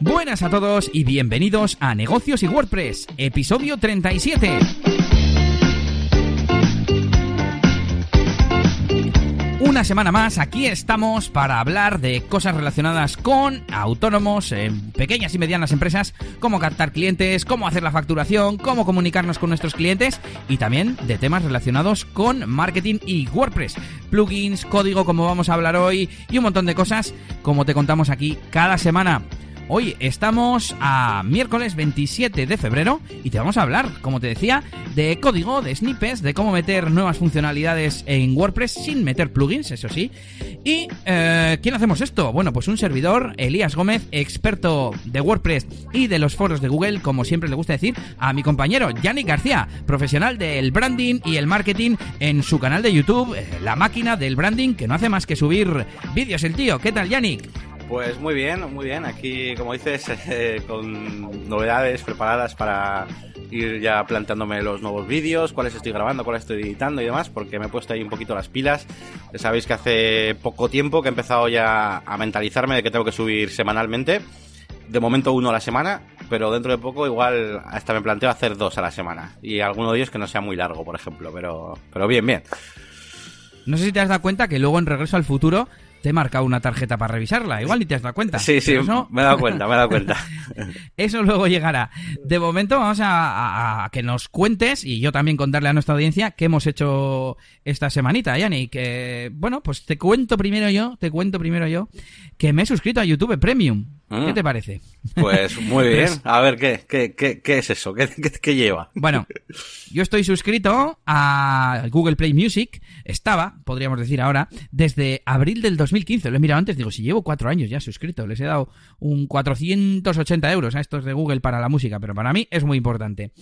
Buenas a todos y bienvenidos a Negocios y WordPress, episodio 37. Una semana más, aquí estamos para hablar de cosas relacionadas con autónomos, pequeñas y medianas empresas, cómo captar clientes, cómo hacer la facturación, cómo comunicarnos con nuestros clientes y también de temas relacionados con marketing y WordPress, plugins, código como vamos a hablar hoy y un montón de cosas como te contamos aquí cada semana. Hoy estamos a miércoles 27 de febrero y te vamos a hablar, como te decía, de código, de snippets, de cómo meter nuevas funcionalidades en WordPress sin meter plugins, eso sí. ¿Y eh, quién hacemos esto? Bueno, pues un servidor, Elías Gómez, experto de WordPress y de los foros de Google, como siempre le gusta decir, a mi compañero Yannick García, profesional del branding y el marketing en su canal de YouTube, eh, La Máquina del Branding, que no hace más que subir vídeos el tío. ¿Qué tal, Yannick? Pues muy bien, muy bien. Aquí, como dices, eh, con novedades preparadas para ir ya planteándome los nuevos vídeos, cuáles estoy grabando, cuáles estoy editando y demás, porque me he puesto ahí un poquito las pilas. Sabéis que hace poco tiempo que he empezado ya a mentalizarme de que tengo que subir semanalmente. De momento uno a la semana, pero dentro de poco igual hasta me planteo hacer dos a la semana. Y alguno de ellos que no sea muy largo, por ejemplo, pero, pero bien, bien. No sé si te has dado cuenta que luego en Regreso al Futuro te he marcado una tarjeta para revisarla. Igual ni te has dado cuenta. Sí, sí, me he dado cuenta, me he dado cuenta. eso luego llegará. De momento vamos a, que nos cuentes y yo también contarle a nuestra audiencia qué hemos hecho esta semanita, Yanni. Que, bueno, pues te cuento primero yo, te cuento primero yo, que me he suscrito a YouTube Premium. ¿Qué te mm. parece? Pues muy bien. A ver, ¿qué, qué, qué, qué es eso? ¿Qué, ¿Qué, lleva? Bueno, yo estoy suscrito a Google Play Music. Estaba, podríamos decir ahora, desde abril del 2015. Lo he mirado antes, digo, si llevo cuatro años ya suscrito. Les he dado un 480 euros a estos de Google para la música, pero para mí es muy importante.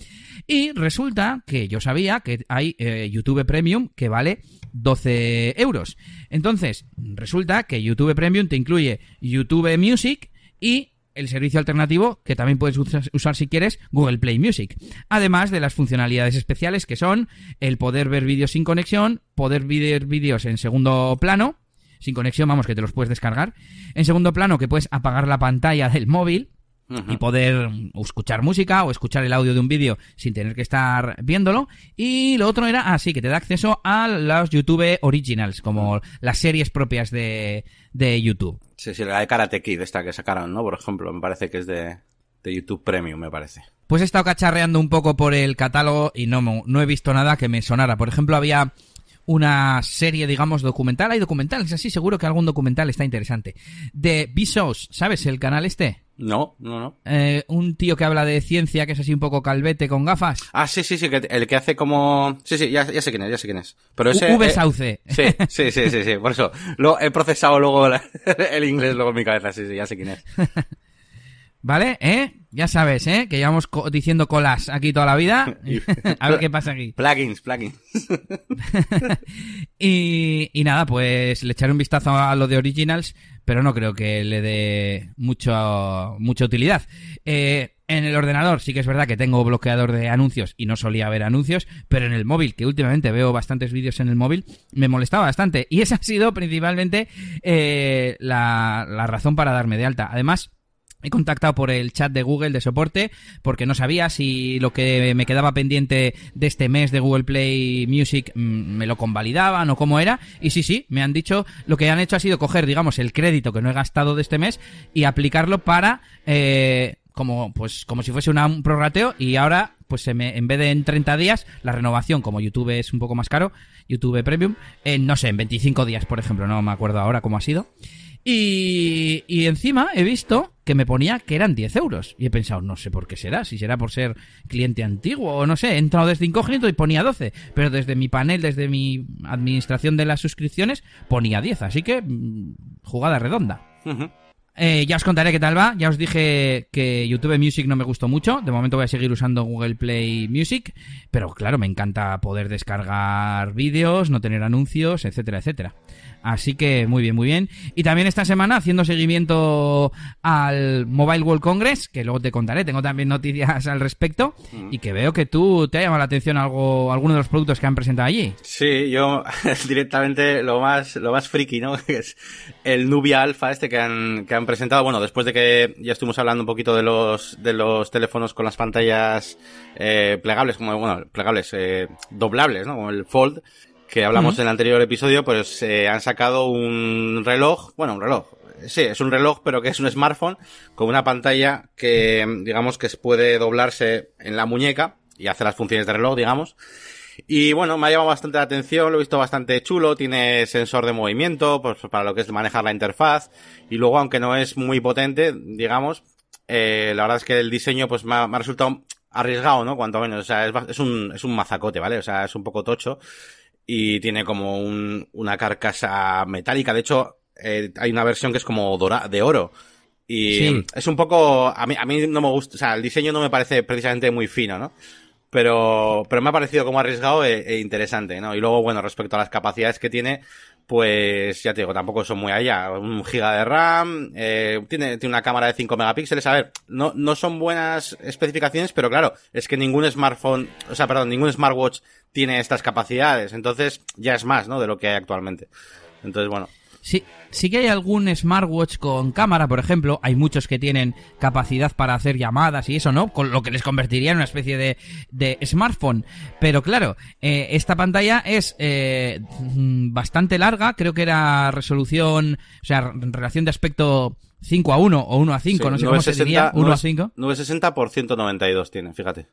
Y resulta que yo sabía que hay eh, YouTube Premium que vale 12 euros. Entonces, resulta que YouTube Premium te incluye YouTube Music y el servicio alternativo que también puedes usar si quieres, Google Play Music. Además de las funcionalidades especiales que son el poder ver vídeos sin conexión, poder ver vídeos en segundo plano, sin conexión, vamos, que te los puedes descargar. En segundo plano, que puedes apagar la pantalla del móvil y poder escuchar música o escuchar el audio de un vídeo sin tener que estar viéndolo. Y lo otro era, así, que te da acceso a los YouTube Originals, como las series propias de, de YouTube. Sí, sí, la de Karate Kid, esta que sacaron, ¿no? Por ejemplo, me parece que es de, de YouTube Premium, me parece. Pues he estado cacharreando un poco por el catálogo y no, no he visto nada que me sonara. Por ejemplo, había una serie, digamos, documental. Hay documentales así, seguro que algún documental está interesante. De Vsauce, ¿sabes el canal este? No, no, no. Eh, un tío que habla de ciencia, que es así un poco calvete con gafas. Ah, sí, sí, sí, el que hace como... Sí, sí, ya, sé quién es, ya sé quién es. Pero ese... V Sauce. sí, sí, sí, sí, sí, por eso. Lo he procesado luego el inglés luego en mi cabeza, sí, sí, ya sé quién es. ¿Vale? ¿Eh? Ya sabes, ¿eh? Que llevamos diciendo colas aquí toda la vida. a ver qué pasa aquí. Plugins, plugins. y, y nada, pues le echaré un vistazo a lo de Originals, pero no creo que le dé mucho, mucha utilidad. Eh, en el ordenador sí que es verdad que tengo bloqueador de anuncios y no solía ver anuncios, pero en el móvil, que últimamente veo bastantes vídeos en el móvil, me molestaba bastante. Y esa ha sido principalmente eh, la, la razón para darme de alta. Además, He contactado por el chat de Google de soporte porque no sabía si lo que me quedaba pendiente de este mes de Google Play Music mm, me lo convalidaban o cómo era. Y sí, sí, me han dicho, lo que han hecho ha sido coger, digamos, el crédito que no he gastado de este mes y aplicarlo para, eh, como, pues, como si fuese un prorrateo y ahora, pues se me, en vez de en 30 días, la renovación, como YouTube es un poco más caro, YouTube Premium, en, no sé, en 25 días, por ejemplo, no me acuerdo ahora cómo ha sido. Y, y encima he visto que me ponía que eran 10 euros. Y he pensado, no sé por qué será, si será por ser cliente antiguo o no sé, he entrado desde incógnito y ponía 12, pero desde mi panel, desde mi administración de las suscripciones, ponía 10, así que mm, jugada redonda. Eh, ya os contaré qué tal va. Ya os dije que YouTube Music no me gustó mucho. De momento voy a seguir usando Google Play Music. Pero claro, me encanta poder descargar vídeos, no tener anuncios, etcétera, etcétera. Así que muy bien, muy bien. Y también esta semana haciendo seguimiento al Mobile World Congress, que luego te contaré, tengo también noticias al respecto, y que veo que tú te ha llamado la atención algo, alguno de los productos que han presentado allí. Sí, yo directamente lo más, lo más friki, ¿no? Que es el Nubia Alpha este que han, que han presentado, bueno, después de que ya estuvimos hablando un poquito de los, de los teléfonos con las pantallas eh, plegables, como, bueno, plegables, eh, doblables, ¿no? Como el Fold, que hablamos en el anterior episodio, pues eh, han sacado un reloj, bueno, un reloj, sí, es un reloj, pero que es un smartphone con una pantalla que, digamos, que puede doblarse en la muñeca y hace las funciones de reloj, digamos. Y bueno, me ha llamado bastante la atención, lo he visto bastante chulo, tiene sensor de movimiento, pues para lo que es manejar la interfaz. Y luego, aunque no es muy potente, digamos, eh, la verdad es que el diseño pues me ha, resultado arriesgado, ¿no? Cuanto menos, o sea, es, es, un, es un mazacote, ¿vale? O sea, es un poco tocho y tiene como un, una carcasa metálica. De hecho, eh, hay una versión que es como dora, de oro. Y es un poco, a mí, a mí no me gusta, o sea, el diseño no me parece precisamente muy fino, ¿no? Pero, pero me ha parecido como arriesgado e, e interesante, ¿no? Y luego, bueno, respecto a las capacidades que tiene, pues ya te digo, tampoco son muy allá. Un giga de RAM, eh, tiene, tiene una cámara de 5 megapíxeles. A ver, no, no son buenas especificaciones, pero claro, es que ningún smartphone, o sea, perdón, ningún smartwatch tiene estas capacidades. Entonces, ya es más, ¿no? De lo que hay actualmente. Entonces, bueno. Sí, sí que hay algún smartwatch con cámara, por ejemplo. Hay muchos que tienen capacidad para hacer llamadas y eso, ¿no? Con lo que les convertiría en una especie de, de smartphone. Pero claro, eh, esta pantalla es eh, bastante larga. Creo que era resolución, o sea, relación de aspecto 5 a 1 o 1 a 5, no sé cómo se diría. 1 a 5. 960 por 192 tiene, fíjate.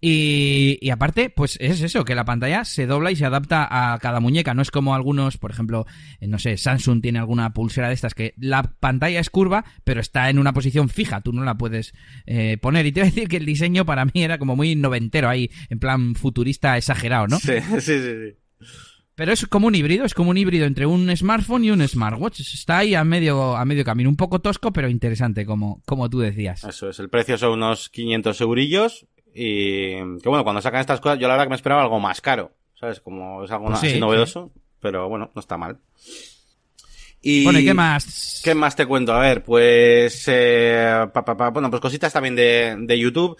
Y, y, aparte, pues es eso, que la pantalla se dobla y se adapta a cada muñeca. No es como algunos, por ejemplo, eh, no sé, Samsung tiene alguna pulsera de estas que la pantalla es curva, pero está en una posición fija, tú no la puedes eh, poner. Y te voy a decir que el diseño para mí era como muy noventero ahí, en plan futurista exagerado, ¿no? Sí, sí, sí. sí. Pero es como un híbrido, es como un híbrido entre un smartphone y un smartwatch. Está ahí a medio, a medio camino. Un poco tosco, pero interesante, como, como tú decías. Eso es. El precio son unos 500 eurillos y que bueno, cuando sacan estas cosas, yo la verdad que me esperaba algo más caro, ¿sabes? Como es algo pues así novedoso, pero bueno, no está mal. Y bueno, ¿y qué más? ¿Qué más te cuento? A ver, pues, eh, bueno, pues cositas también de, de YouTube.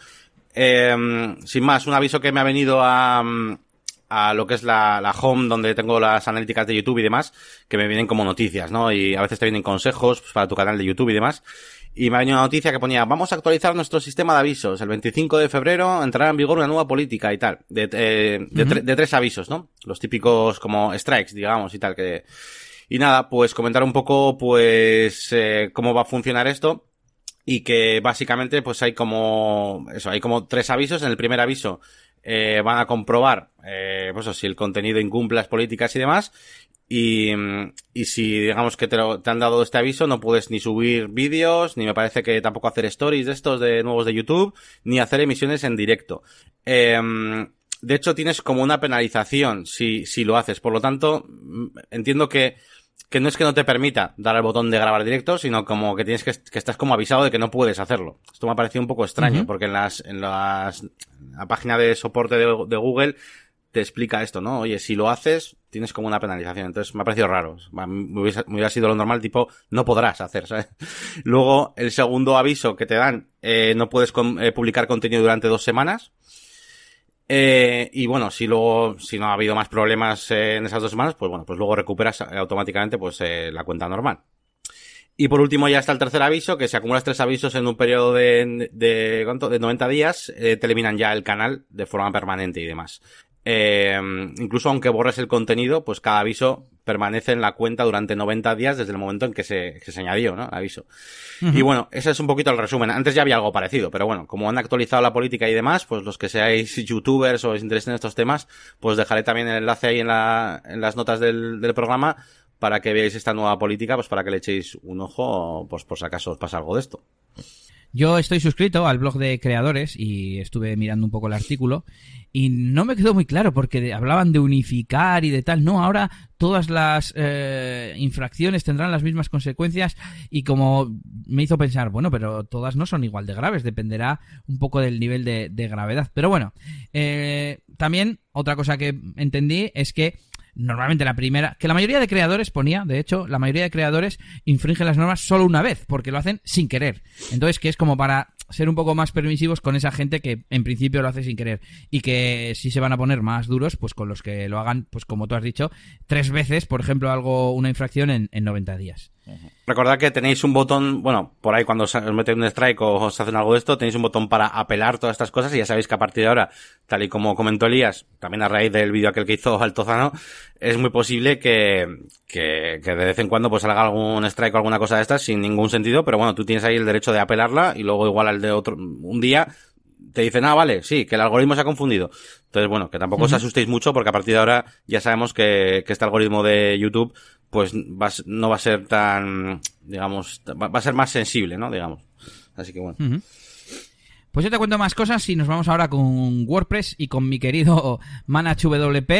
Eh, sin más, un aviso que me ha venido a, a lo que es la, la home donde tengo las analíticas de YouTube y demás, que me vienen como noticias, ¿no? Y a veces te vienen consejos pues, para tu canal de YouTube y demás y me ha venido una noticia que ponía, vamos a actualizar nuestro sistema de avisos. El 25 de febrero entrará en vigor una nueva política y tal. De, eh, de, tres avisos, ¿no? Los típicos como strikes, digamos, y tal. que Y nada, pues comentar un poco, pues, eh, cómo va a funcionar esto. Y que básicamente, pues hay como, eso, hay como tres avisos. En el primer aviso, eh, van a comprobar, eh, pues si el contenido incumple las políticas y demás. Y, y si digamos que te, te, han dado este aviso, no puedes ni subir vídeos, ni me parece que tampoco hacer stories de estos de nuevos de YouTube, ni hacer emisiones en directo. Eh, de hecho, tienes como una penalización si, si lo haces. Por lo tanto, entiendo que, que no es que no te permita dar al botón de grabar directo, sino como que tienes que, que estás como avisado de que no puedes hacerlo. Esto me ha parecido un poco extraño, porque en las, en las, la página de soporte de, de Google te explica esto, ¿no? Oye, si lo haces, tienes como una penalización. Entonces me ha parecido raro. Me hubiera, sido lo normal, tipo, no podrás hacer, ¿sabes? Luego, el segundo aviso que te dan, eh, no puedes eh, publicar contenido durante dos semanas. Eh, y bueno, si luego, si no ha habido más problemas en esas dos semanas, pues bueno, pues luego recuperas automáticamente pues la cuenta normal. Y por último ya está el tercer aviso, que si acumulas tres avisos en un periodo de, de, de 90 días, te eliminan ya el canal de forma permanente y demás. Eh, incluso aunque borres el contenido, pues cada aviso permanece en la cuenta durante 90 días desde el momento en que se, que se añadió, ¿no? aviso. Y bueno, ese es un poquito el resumen. Antes ya había algo parecido, pero bueno, como han actualizado la política y demás, pues los que seáis youtubers o os interesen en estos temas, pues dejaré también el enlace ahí en, la, en las notas del, del programa para que veáis esta nueva política, pues para que le echéis un ojo, pues por si acaso os pasa algo de esto. Yo estoy suscrito al blog de creadores y estuve mirando un poco el artículo y no me quedó muy claro porque hablaban de unificar y de tal. No, ahora todas las eh, infracciones tendrán las mismas consecuencias y como me hizo pensar, bueno, pero todas no son igual de graves, dependerá un poco del nivel de, gravedad. Pero bueno, eh, también otra cosa que entendí es que normalmente la primera, que la mayoría de creadores ponía, de hecho, la mayoría de creadores infringen las normas solo una vez, porque lo hacen sin querer. Entonces, que es como para ser un poco más permisivos con esa gente que en principio lo hace sin querer y que si se van a poner más duros, pues con los que lo hagan, pues como tú has dicho, tres veces, por ejemplo, algo, una infracción en, en 90 días. Recordad que tenéis un botón, bueno, por ahí cuando os meten un strike o os hacen algo de esto, tenéis un botón para apelar todas estas cosas y ya sabéis que a partir de ahora, tal y como comentó Elías, también a raíz del vídeo aquel que hizo Altozano, es muy posible que, que, que, de vez en cuando pues salga algún strike o alguna cosa de estas sin ningún sentido, pero bueno, tú tienes ahí el derecho de apelarla y luego igual al de otro, un día te dicen, ah, vale, sí, que el algoritmo se ha confundido. Entonces, bueno, que tampoco uh -huh. os asustéis mucho porque a partir de ahora ya sabemos que, que este algoritmo de YouTube pues va, no va a ser tan, digamos, va, va, a ser más sensible, ¿no? Digamos. Así que bueno. Uh -huh. Pues yo te cuento más cosas y nos vamos ahora con WordPress y con mi querido ManageWP.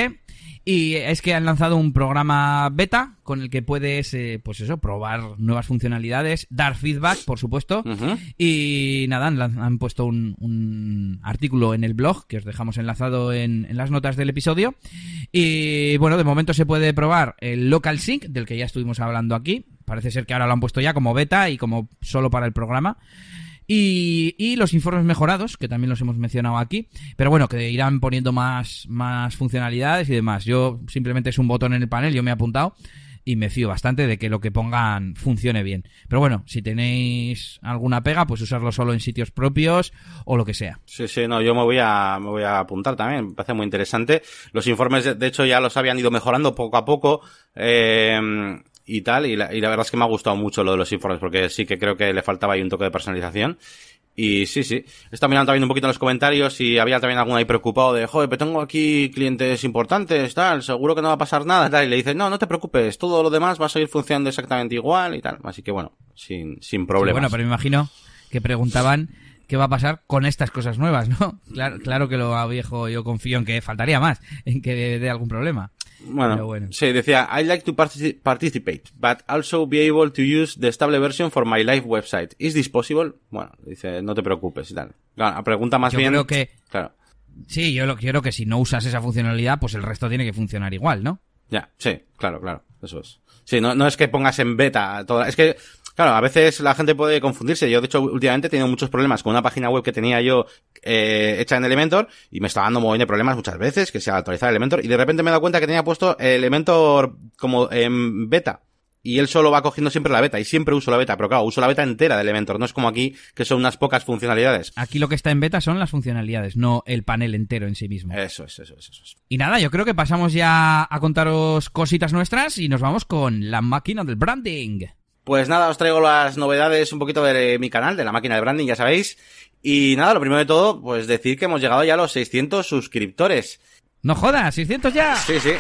Y es que han lanzado un programa beta con el que puedes, eh, pues eso, probar nuevas funcionalidades, dar feedback, por supuesto. Uh -huh. Y nada, han, han puesto un, un, artículo en el blog que os dejamos enlazado en, en, las notas del episodio. Y bueno, de momento se puede probar el Local Sync, del que ya estuvimos hablando aquí. Parece ser que ahora lo han puesto ya como beta y como solo para el programa. Y, y, los informes mejorados, que también los hemos mencionado aquí, pero bueno, que irán poniendo más, más funcionalidades y demás. Yo simplemente es un botón en el panel, yo me he apuntado y me fío bastante de que lo que pongan funcione bien. Pero bueno, si tenéis alguna pega, pues usarlo solo en sitios propios o lo que sea. Sí, sí, no, yo me voy a, me voy a apuntar también, me parece muy interesante. Los informes, de hecho, ya los habían ido mejorando poco a poco. Eh, y tal, y la, y la verdad es que me ha gustado mucho lo de los informes, porque sí que creo que le faltaba ahí un toque de personalización. Y sí, sí. He estado mirando también un poquito en los comentarios y había también alguno ahí preocupado de, joder, pero tengo aquí clientes importantes, tal, seguro que no va a pasar nada, tal. Y le dice, no, no te preocupes, todo lo demás va a seguir funcionando exactamente igual y tal. Así que bueno, sin, sin problemas. Sí, bueno, pero me imagino que preguntaban qué va a pasar con estas cosas nuevas, ¿no? Claro, claro que lo viejo yo confío en que faltaría más, en que dé algún problema. Bueno, bueno, sí, decía, I like to partic participate, but also be able to use the stable version for my live website. Is this possible? Bueno, dice, no te preocupes y tal. Claro, pregunta más yo bien. Creo que, claro. Sí, yo lo, creo que si no usas esa funcionalidad, pues el resto tiene que funcionar igual, ¿no? Ya, sí, claro, claro, eso es. Sí, no, no es que pongas en beta toda, es que Claro, a veces la gente puede confundirse. Yo, de hecho, últimamente he tenido muchos problemas con una página web que tenía yo eh, hecha en Elementor y me estaba dando un montón de problemas muchas veces que se actualizaba Elementor y de repente me he dado cuenta que tenía puesto Elementor como en beta. Y él solo va cogiendo siempre la beta y siempre uso la beta, pero claro, uso la beta entera de Elementor, no es como aquí que son unas pocas funcionalidades. Aquí lo que está en beta son las funcionalidades, no el panel entero en sí mismo. Eso es, eso es, eso es. Y nada, yo creo que pasamos ya a contaros cositas nuestras y nos vamos con la máquina del branding. Pues nada, os traigo las novedades un poquito de mi canal, de la máquina de branding, ya sabéis. Y nada, lo primero de todo, pues decir que hemos llegado ya a los 600 suscriptores. No jodas, 600 ya. Sí, sí.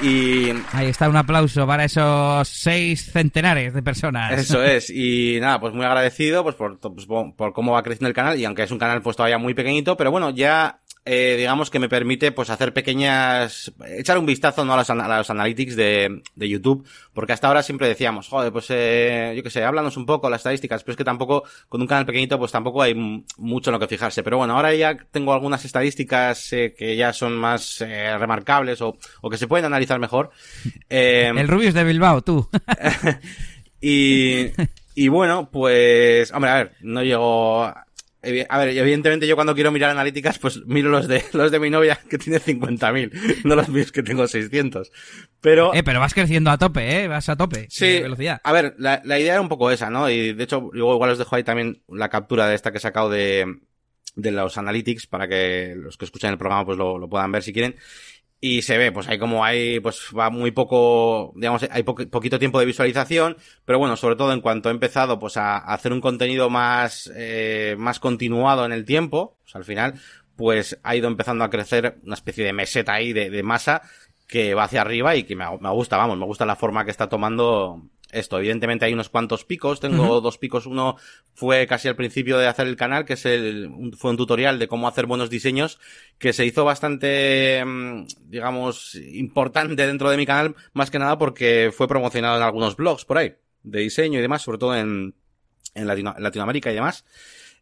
Y... Ahí está un aplauso para esos seis centenares de personas. Eso es. Y nada, pues muy agradecido pues por, pues por cómo va creciendo el canal. Y aunque es un canal pues todavía muy pequeñito, pero bueno, ya eh, digamos que me permite pues hacer pequeñas echar un vistazo no a los, a los analytics de, de, YouTube porque hasta ahora siempre decíamos joder pues eh, yo qué sé háblanos un poco las estadísticas pero es que tampoco con un canal pequeñito pues tampoco hay mucho en lo que fijarse. Pero bueno ahora ya tengo algunas estadísticas eh, que ya son más eh, remarcables o, o, que se pueden analizar mejor. Eh, el Rubius de Bilbao tú. y y bueno pues hombre a ver no llego a ver, evidentemente yo cuando quiero mirar analíticas, pues miro los de, los de mi novia que tiene 50.000, no los míos que tengo 600. Pero... Eh, pero vas creciendo a tope, eh, vas a tope. Sí. velocidad. A ver, la, la idea era un poco esa, ¿no? Y de hecho, luego igual os dejo ahí también la captura de esta que he sacado de, de los analytics para que los que escuchan el programa pues lo, lo puedan ver si quieren y se ve, pues hay como hay, pues va muy poco, digamos, hay po poquito tiempo de visualización, pero bueno, sobre todo en cuanto he empezado, pues a, a hacer un contenido más, eh, más continuado en el tiempo, pues al final, pues ha ido empezando a crecer una especie de meseta ahí de, de masa que va hacia arriba y que me, me, gusta, vamos, me gusta la forma que está tomando esto. Evidentemente hay unos cuantos picos, tengo uh -huh. dos picos. Uno fue casi al principio de hacer el canal, que es el, fue un tutorial de cómo hacer buenos diseños, que se hizo bastante, mm, digamos, importante dentro de mi canal, más que nada porque fue promocionado en algunos blogs por ahí, de diseño y demás, sobre todo en, en, Latino, en Latinoamérica y demás.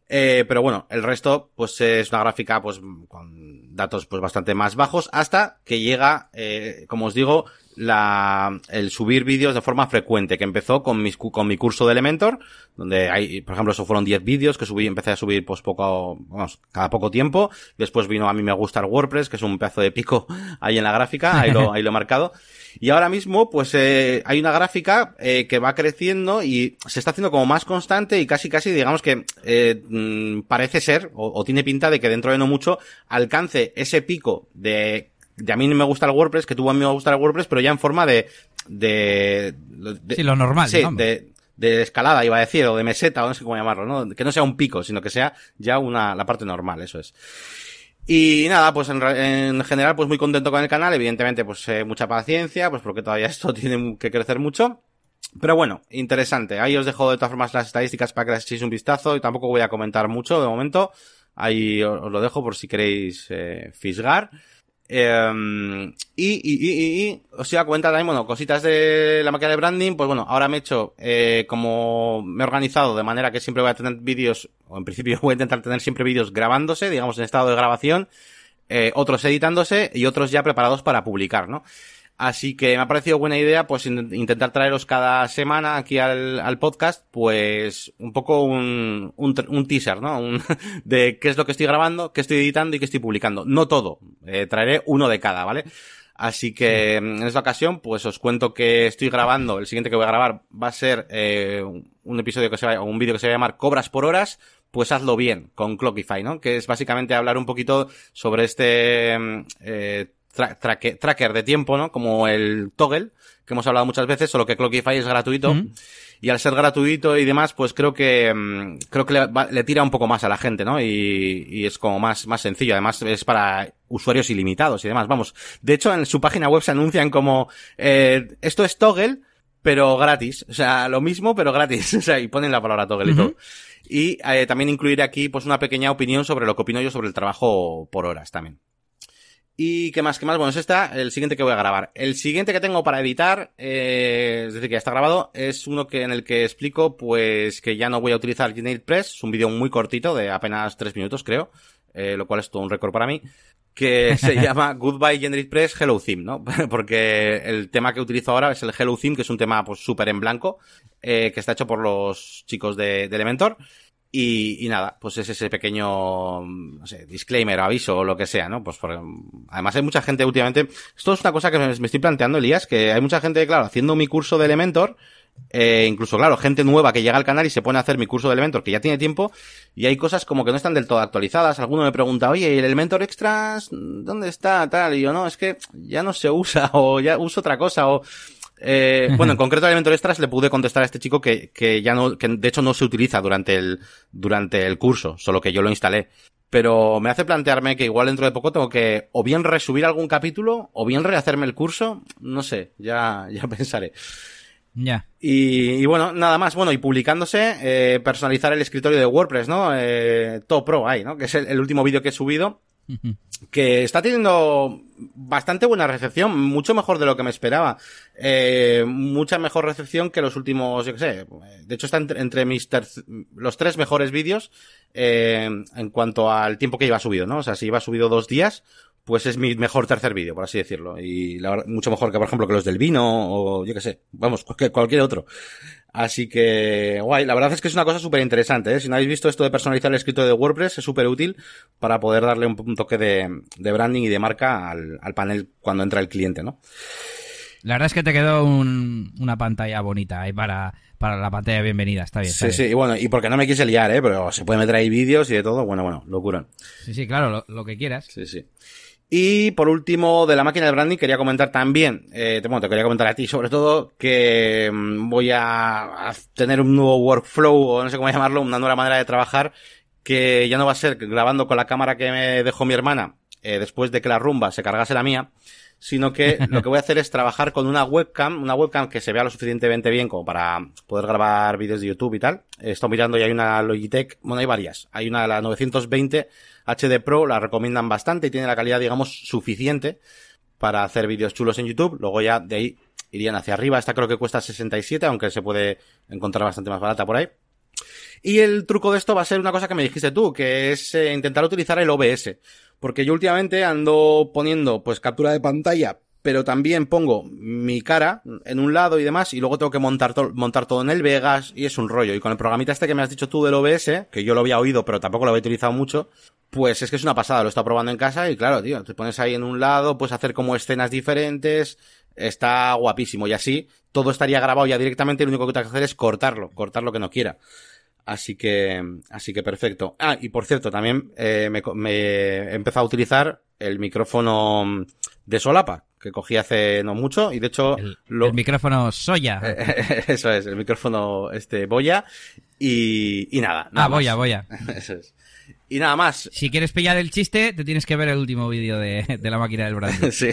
Eh, pero bueno, el resto, pues es una gráfica, pues, con datos, pues, bastante más bajos, hasta que llega, eh, como os digo, la, el subir vídeos de forma frecuente, que empezó con mis, con mi curso de Elementor, donde hay, por ejemplo, eso fueron 10 vídeos que subí, empecé a subir, pues, poco, vamos, cada poco tiempo. Después vino a mí me gusta el WordPress, que es un pedazo de pico ahí en la gráfica, ahí lo, ahí lo he marcado. Y ahora mismo, pues eh, hay una gráfica eh, que va creciendo y se está haciendo como más constante y casi casi digamos que eh, mm, parece ser o, o, tiene pinta de que dentro de no mucho alcance ese pico de de a mí me gusta el WordPress, que tuvo a mí me gusta el WordPress, pero ya en forma de... de, de sí, lo normal. Sí, de, de escalada, iba a decir, o de meseta, o no sé cómo llamarlo, ¿no? Que no sea un pico, sino que sea ya una, la parte normal, eso es. Y nada, pues en, en, general, pues muy contento con el canal. Evidentemente, pues eh, mucha paciencia, pues porque todavía esto tiene que crecer mucho. Pero bueno, interesante. Ahí os dejo de todas formas las estadísticas para que les echéis un vistazo y tampoco voy a comentar mucho de momento. Ahí os lo dejo por si queréis eh, fisgar. Eh, y, y, y, y, os iba a comentar también, bueno, cositas de la máquina de branding, pues bueno, ahora me he hecho, eh, como me he organizado de manera que siempre voy a tener vídeos, o en principio voy a intentar tener siempre vídeos grabándose, digamos en estado de grabación, eh, otros editándose y otros ya preparados para publicar, ¿no? Así que me ha parecido buena idea, pues, intentar traeros cada semana aquí al, al podcast, pues, un poco un, un, un teaser, ¿no? Un, de qué es lo que estoy grabando, qué estoy editando y qué estoy publicando. No todo. Eh, traeré uno de cada, ¿vale? Así que en esta ocasión, pues os cuento que estoy grabando. El siguiente que voy a grabar va a ser eh, un episodio que se va, o un vídeo que se va a llamar Cobras por horas. Pues hazlo bien con Clockify, ¿no? Que es básicamente hablar un poquito sobre este eh, tra traque tracker de tiempo, ¿no? Como el Toggle, que hemos hablado muchas veces, solo que Clockify es gratuito. Mm -hmm. Y al ser gratuito y demás, pues creo que mmm, creo que le, va, le, tira un poco más a la gente, ¿no? Y, y, es como más, más sencillo. Además, es para usuarios ilimitados y demás. Vamos. De hecho, en su página web se anuncian como eh, esto es Toggle, pero gratis. O sea, lo mismo, pero gratis. O sea, y ponen la palabra Toggle y todo. Y eh, también incluiré aquí pues una pequeña opinión sobre lo que opino yo sobre el trabajo por horas también. Y qué más, qué más, bueno, es esta, el siguiente que voy a grabar. El siguiente que tengo para editar, eh, es decir, que ya está grabado, es uno que en el que explico, pues, que ya no voy a utilizar GeneratePress, es un vídeo muy cortito, de apenas tres minutos, creo, eh, lo cual es todo un récord para mí, que se llama Goodbye GeneratePress Hello Theme, ¿no? Porque el tema que utilizo ahora es el Hello Theme, que es un tema, pues, súper en blanco, eh, que está hecho por los chicos de Elementor, y, y, nada, pues es ese pequeño, no sé, disclaimer, aviso o lo que sea, ¿no? Pues por, además hay mucha gente últimamente, esto es una cosa que me, estoy planteando, Elías, que hay mucha gente, claro, haciendo mi curso de Elementor, eh, incluso, claro, gente nueva que llega al canal y se pone a hacer mi curso de Elementor, que ya tiene tiempo, y hay cosas como que no están del todo actualizadas. Alguno me pregunta, oye, ¿y el Elementor Extras dónde está? Tal, y yo, no, es que ya no se usa, o ya uso otra cosa, o eh, bueno, en concreto Elementor Extras le pude contestar a este chico que, que ya no, que de hecho no se utiliza durante el, durante el curso, solo que yo lo instalé. Pero me hace plantearme que igual dentro de poco tengo que o bien resubir algún capítulo o bien rehacerme el curso. No sé, ya, ya pensaré. Ya. Yeah. Y, y, bueno, nada más. Bueno, y publicándose, eh, personalizar el escritorio de WordPress, ¿no? Eh, todo pro ahí, ¿no? Que es el, el último vídeo que he subido que está teniendo bastante buena recepción, mucho mejor de lo que me esperaba. Eh, mucha mejor recepción que los últimos, yo qué sé. De hecho, está entre, los tres mejores vídeos eh, en cuanto al tiempo que iba subido, ¿no? O sea, si iba subido dos días, pues es mi mejor tercer vídeo, por así decirlo. Y la, mucho mejor que, por ejemplo, que los del vino o yo qué sé. Vamos, cualquier, cualquier otro. Así que, guay, la verdad es que es una cosa súper interesante, ¿eh? Si no habéis visto esto de personalizar el escritorio de WordPress, es súper útil para poder darle un, un toque de, de, branding y de marca al, al, panel cuando entra el cliente, ¿no? La verdad es que te quedó un, una pantalla bonita ahí para, para la pantalla de bienvenida, está bien. Está sí, bien. sí, y bueno, y porque no me quise liar, ¿eh? Pero se puede meter ahí vídeos y de todo, bueno, bueno, locura. Sí, sí, claro, lo, lo que quieras. Sí, sí. Y por último, de la máquina de branding, quería comentar también, eh, bueno, te quería comentar a ti sobre todo, que mmm, voy a, a, tener un nuevo workflow, o no sé cómo llamarlo, una nueva manera de trabajar, que ya no va a ser grabando con la cámara que me dejó mi hermana, eh, después de que la rumba se cargase la mía, sino que lo que voy a hacer es trabajar con una webcam, una webcam que se vea lo suficientemente bien como para poder grabar vídeos de YouTube y tal. Estado mirando y hay una Logitech, bueno, hay varias. Hay una, la 920 HD Pro, la recomiendan bastante y tiene la calidad, digamos, suficiente para hacer vídeos chulos en YouTube. Luego ya de ahí irían hacia arriba. Esta creo que cuesta 67, aunque se puede encontrar bastante más barata por ahí. Y el truco de esto va a ser una cosa que me dijiste tú, que es eh, intentar utilizar el OBS. Porque yo últimamente ando poniendo pues captura de pantalla, pero también pongo mi cara en un lado y demás, y luego tengo que montar, montar todo en el Vegas, y es un rollo. Y con el programita este que me has dicho tú del OBS, que yo lo había oído, pero tampoco lo había utilizado mucho, pues es que es una pasada, lo he estado probando en casa, y claro, tío, te pones ahí en un lado, puedes hacer como escenas diferentes, está guapísimo, y así todo estaría grabado ya directamente, lo único que tengo que hacer es cortarlo, cortar lo que no quiera. Así que, así que perfecto. Ah, y por cierto, también eh, me, me he empezado a utilizar el micrófono de solapa, que cogí hace no mucho, y de hecho... El, lo... el micrófono Soya. Eso es, el micrófono este Boya, y, y nada. nada ah, Boya, Boya. Eso es. Y nada más. Si quieres pillar el chiste, te tienes que ver el último vídeo de, de, la máquina del Brasil. sí.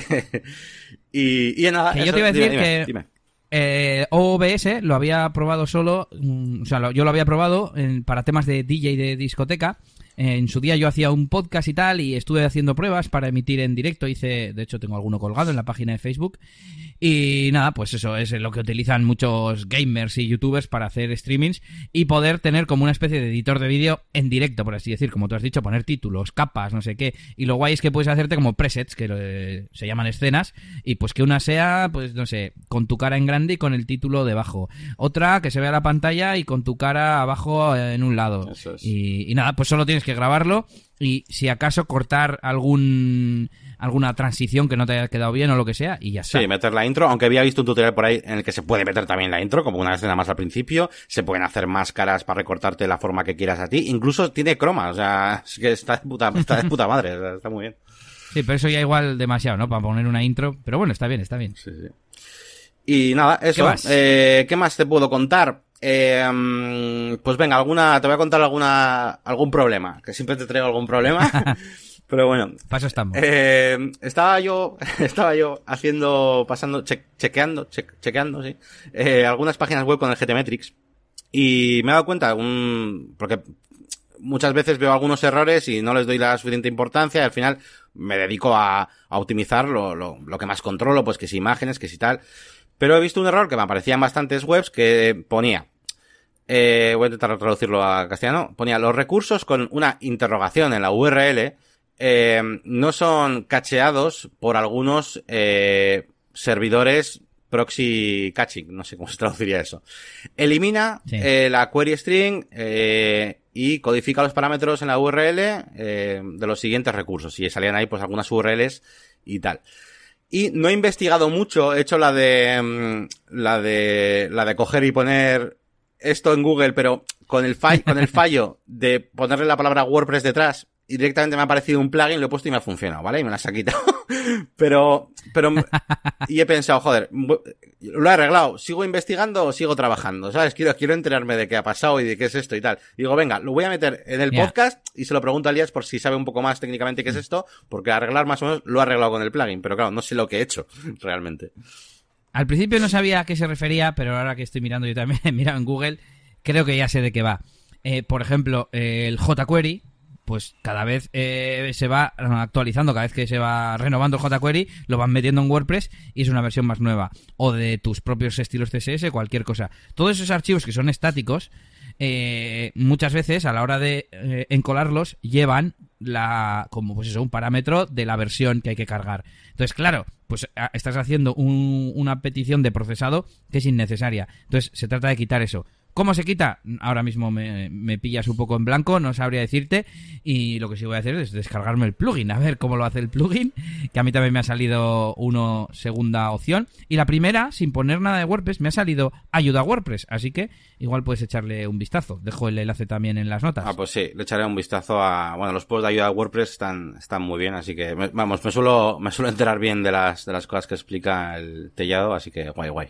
Y, y nada. Que yo te iba a decir dime, que... dime. Eh, OBS lo había probado solo, mm, o sea, lo, yo lo había probado en, para temas de DJ de discoteca. En su día yo hacía un podcast y tal y estuve haciendo pruebas para emitir en directo. Hice, de hecho, tengo alguno colgado en la página de Facebook. Y nada, pues eso es lo que utilizan muchos gamers y youtubers para hacer streamings y poder tener como una especie de editor de vídeo en directo, por así decir, como tú has dicho, poner títulos, capas, no sé qué. Y lo guay es que puedes hacerte como presets, que se llaman escenas, y pues que una sea, pues no sé, con tu cara en grande y con el título debajo. Otra que se vea la pantalla y con tu cara abajo eh, en un lado. Eso es. Y, y nada, pues solo tienes que grabarlo y si acaso cortar algún alguna transición que no te haya quedado bien o lo que sea y ya está. Sí, meter la intro, aunque había visto un tutorial por ahí en el que se puede meter también la intro, como una escena más al principio, se pueden hacer máscaras para recortarte la forma que quieras a ti, incluso tiene croma, o sea, es que está de puta, está de puta madre, o sea, está muy bien. Sí, pero eso ya igual demasiado, ¿no? Para poner una intro, pero bueno, está bien, está bien. Sí, sí. Y nada, eso. ¿Qué más? Eh, ¿Qué más te puedo contar? Eh, pues venga, alguna, te voy a contar alguna, algún problema, que siempre te traigo algún problema. Pero bueno. Paso estamos. Eh, estaba yo, estaba yo haciendo, pasando, che, chequeando, che, chequeando, sí, eh, algunas páginas web con el GTmetrix. Y me he dado cuenta, un, porque muchas veces veo algunos errores y no les doy la suficiente importancia y al final me dedico a, a optimizar lo, lo, lo que más controlo, pues que si imágenes, que si tal. Pero he visto un error que me aparecía en bastantes webs que ponía, eh, voy a intentar traducirlo a castellano, ponía los recursos con una interrogación en la URL, eh, no son cacheados por algunos eh, servidores proxy caching, no sé cómo se traduciría eso. Elimina Sí. eh, la query string eh, y codifica los parámetros en la URL eh, de los siguientes recursos. Y salían ahí pues algunas URLs y tal. Y no he investigado mucho, he hecho la de mm, la de la de coger y poner esto en Google, pero con el fallo, con el fallo de ponerle la palabra WordPress detrás y directamente me ha aparecido un plugin, lo he puesto y me ha funcionado, ¿vale? Y me las ha quitado. pero, pero, y he pensado, joder, lo he arreglado, ¿sigo investigando o sigo trabajando? ¿Sabes? Quiero, quiero enterarme de qué ha pasado y de qué es esto y tal. Digo, venga, lo voy a meter en el podcast y se lo pregunto a Elías por si sabe un poco más técnicamente qué es esto, porque arreglar más o menos lo he arreglado con el plugin, pero claro, no sé lo que he hecho, realmente. Al principio no sabía a qué se refería, pero ahora que estoy mirando yo también, he mirado en Google, creo que ya sé de qué va. Eh, por ejemplo, el jQuery, pues cada vez eh, se va actualizando, cada vez que se va renovando el jQuery, lo van metiendo en WordPress y es una versión más nueva. O de tus propios estilos CSS, cualquier cosa. Todos esos archivos que son estáticos, eh, muchas veces a la hora de eh, encolarlos llevan la como pues eso un parámetro de la versión que hay que cargar entonces claro pues a- estás haciendo un- una petición de procesado que es innecesaria. Entonces se trata de quitar eso ¿Cómo se quita? Ahora mismo me, me pillas un poco en blanco, no sabría decirte. Y lo que sí voy a hacer es descargarme el plugin, a ver cómo lo hace el plugin. Que a mí también me ha salido uno segunda opción. Y la primera, sin poner nada de WordPress, me ha salido ayuda a WordPress. Así que igual puedes echarle un vistazo. Dejo el enlace también en las notas. Ah, pues sí, le echaré un vistazo a, bueno, los posts de ayuda a WordPress están, están muy bien, así que, vamos, me suelo, me suelo enterar bien de las, de las cosas que explica el tellado, así que guay, guay.